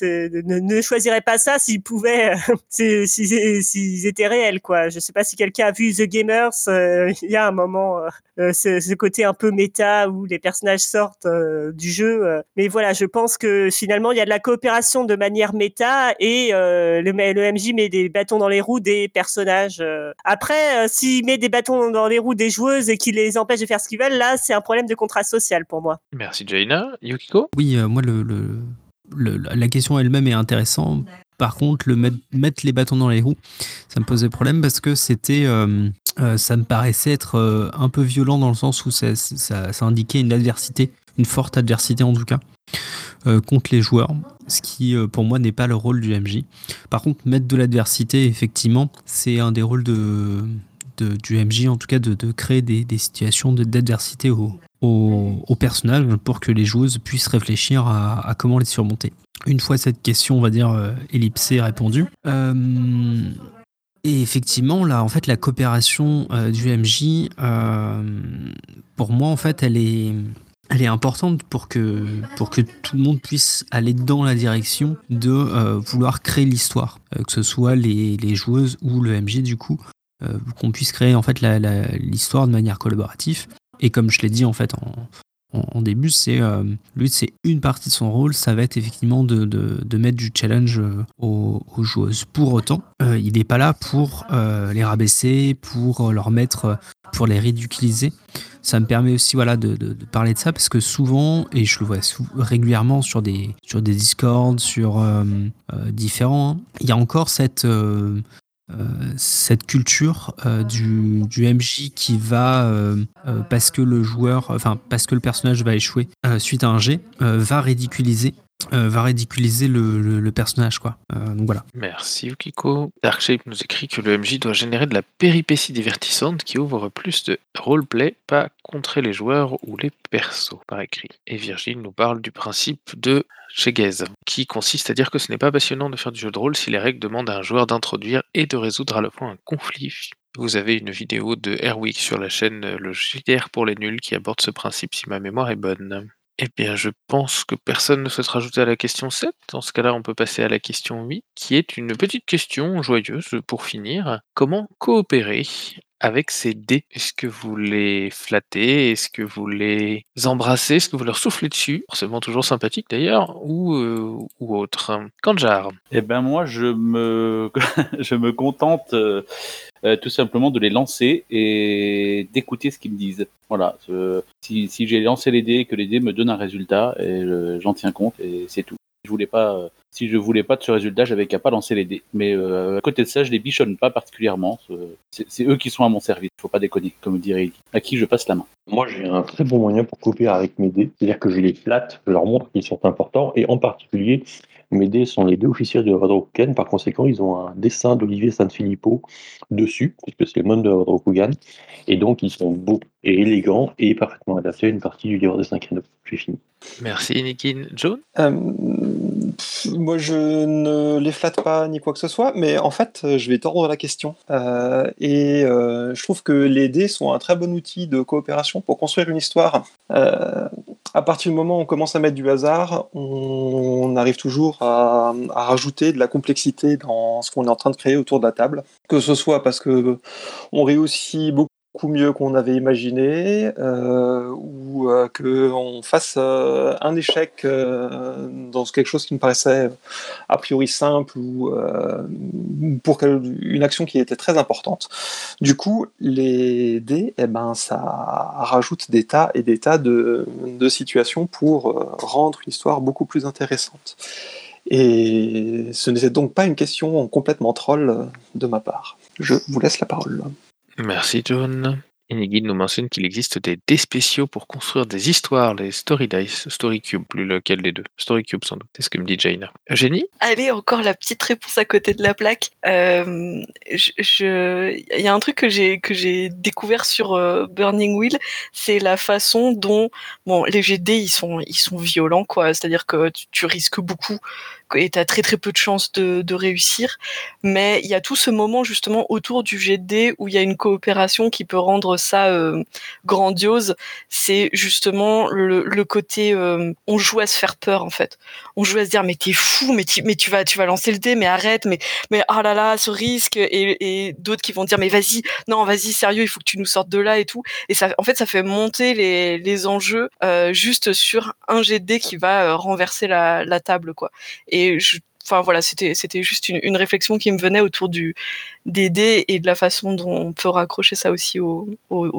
S8: ne, ne choisiraient pas ça s'ils pouvaient, euh, si- si- s'ils étaient réels, quoi. Je sais pas si quelqu'un a vu The Gamers. euh, Il y a un moment, euh, euh, ce, ce côté un peu méta où les personnages sortent euh, du jeu. euh. Mais voilà, je pense que finalement, il y a de la coopération de manière méta et euh, le, le MJ met des bâtons dans les roues des personnages. euh. Après, euh, s'il met des bâtons dans les roues des joueuses et qu'il les empêche de faire ce qu'ils veulent, là, c'est un problème de contrat social pour moi.
S1: Merci Jaina. Yukiko?
S5: Oui, euh, moi, le, le- la question elle-même est intéressante. Par contre, le mettre, les bâtons dans les roues, ça me posait problème parce que c'était, euh, euh, ça me paraissait être euh, un peu violent dans le sens où ça, indiquait une adversité, une forte adversité en tout cas, contre les joueurs, ce qui pour moi n'est pas le rôle du MJ. Par contre, mettre de l'adversité, effectivement, c'est un des rôles de, du MJ, en tout cas de, créer des, situations d'adversité au, au, au personnage pour que les joueuses puissent réfléchir à, comment les surmonter. Une fois cette question, on va dire, euh, ellipsée répondue. euh, et effectivement, là, en fait, la coopération euh, du MJ, pour moi, en fait, elle est, elle est importante pour que, pour que tout le monde puisse aller dans la direction de vouloir créer l'histoire, que ce soit les, les joueuses ou le MJ, du coup, qu'on puisse créer en fait l'histoire de manière collaborative. Et comme je l'ai dit en fait en, début, c'est euh, lui, c'est une partie de son rôle, ça va être effectivement de, de, mettre du challenge euh, aux, joueuses. Pour autant, euh, il n'est pas là pour les rabaisser, pour leur mettre, pour les ridiculiser. Ça me permet aussi voilà de, parler de ça parce que souvent et je le vois régulièrement sur des sur des discords, sur différents, hein, il y a encore cette cette culture euh, du, MJ qui va, euh, euh, parce que le joueur, enfin, parce que le personnage va échouer euh, suite à un jet, euh, va ridiculiser, euh, va ridiculiser le, personnage, quoi. Euh, donc voilà.
S1: Merci. Darkshape nous écrit que le MJ doit générer de la péripétie divertissante qui ouvre plus de roleplay, pas contrer les joueurs ou les persos, par écrit. Et Virgile nous parle du principe de Cheguez, qui consiste à dire que ce n'est pas passionnant de faire du jeu de rôle si les règles demandent à un joueur d'introduire et de résoudre à la fois un conflit. Vous avez une vidéo de Airwick sur la chaîne Le JDR pour les nuls qui aborde ce principe si ma mémoire est bonne. Eh bien, je pense que personne ne souhaite rajouter à la question 7. Dans ce cas-là, on peut passer à la question 8, qui est une petite question joyeuse pour finir. Comment coopérer avec ces dés? Est-ce que vous les flattez? Est-ce que vous les embrassez? Est-ce que vous leur soufflez dessus? Forcément toujours sympathique d'ailleurs, ou, ou autre. Kanjar.
S10: Eh ben moi, je me, je me contente euh, tout simplement de les lancer et d'écouter ce qu'ils me disent. Voilà. Si si j'ai lancé les dés, et que les dés me donnent un résultat, j'en tiens compte et c'est tout. Je voulais pas, si je voulais pas de ce résultat, j'avais qu'à pas lancer les dés. Mais euh, à côté de ça, je les bichonne pas particulièrement. C'est eux qui sont à mon service. Faut pas déconner, comme dirait Ellie. À qui je passe la main.
S2: Moi, j'ai un très bon moyen pour coopérer avec mes dés. C'est-à-dire que je les flatte, je leur montre qu'ils sont importants, et en particulier, mes dés sont les deux officiers de Rodrokugan. Par conséquent, ils ont un dessin d'Olivier Sanfilippo dessus, puisque c'est le monde de Rodrokugan. Et donc, ils sont beaux et élégants et parfaitement adaptés à une partie du livre des cinq anneaux. J'ai fini.
S1: Merci Nikin. John
S13: Euh, moi, je ne les flatte pas ni quoi que ce soit, mais en fait, euh, je vais tordre la question. Euh, et euh, je trouve que les dés sont un très bon outil de coopération pour construire une histoire. À partir du moment où on commence à mettre du hasard, on arrive toujours à, rajouter de la complexité dans ce qu'on est en train de créer autour de la table. Que ce soit parce que on réussit beaucoup mieux qu'on avait imaginé, euh, ou euh, qu'on fasse euh, un échec euh, dans quelque chose qui me paraissait a priori simple ou pour une action qui était très importante. Du coup, les dés, eh ben, ça rajoute des tas et des tas de, de situations pour rendre l'histoire beaucoup plus intéressante. Et ce n'était donc pas une question complètement troll de ma part. Je vous laisse la parole.
S1: Merci John. Enigid nous mentionne qu'il existe des dés spéciaux pour construire des histoires, les Story Dice, Story Cube, plus lequel des deux Story Cube sans doute, c'est ce que me dit Jaina. Eugénie?
S9: Allez, encore la petite réponse à côté de la plaque. Euh, il y a un truc que j'ai découvert sur euh, Burning Wheel, c'est la façon dont bon les GD ils sont ils sont violents quoi. C'est-à-dire que tu risques beaucoup et t'as très très peu de chances de, réussir. Mais il y a tout ce moment justement autour du jet de dés où il y a une coopération qui peut rendre ça euh, grandiose. C'est justement le, côté euh, on joue à se faire peur en fait. On joue à se dire mais t'es fou, mais tu, mais tu vas tu vas lancer le dé, mais arrête, mais mais ah là là ce risque et, d'autres qui vont dire mais vas-y non vas-y sérieux il faut que tu nous sortes de là et tout. Et ça en fait ça fait monter les, les enjeux euh, juste sur un jet de dés qui va renverser la, la table quoi. Et enfin voilà, c'était juste une, réflexion qui me venait autour des dés et de la façon dont on peut raccrocher ça aussi au,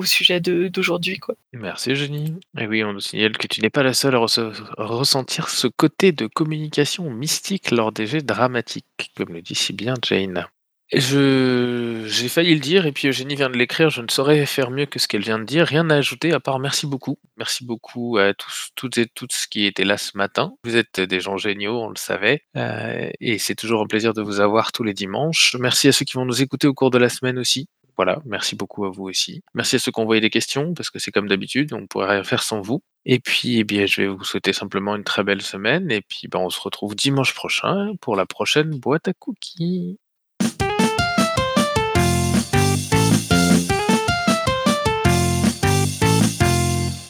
S9: sujet d'aujourd'hui.
S1: Merci Jenny. Et oui, on nous signale que tu n'es pas la seule à, ressentir ce côté de communication mystique lors des jets dramatiques, comme le dit si bien Jane. Je j'ai failli le dire et puis Eugénie vient de l'écrire, je ne saurais faire mieux que ce qu'elle vient de dire. Rien à ajouter à part merci beaucoup. Merci beaucoup à tous toutes et toutes qui étaient là ce matin. Vous êtes des gens géniaux, on le savait, heu et c'est toujours un plaisir de vous avoir tous les dimanches. Merci à ceux qui vont nous écouter au cours de la semaine aussi. Voilà, merci beaucoup à vous aussi. Merci à ceux qui ont envoyé des questions parce que c'est comme d'habitude, on pourrait rien faire sans vous. Et puis, eh bien, je vais vous souhaiter simplement une très belle semaine et puis, ben, on se retrouve dimanche prochain pour la prochaine boîte à cookies.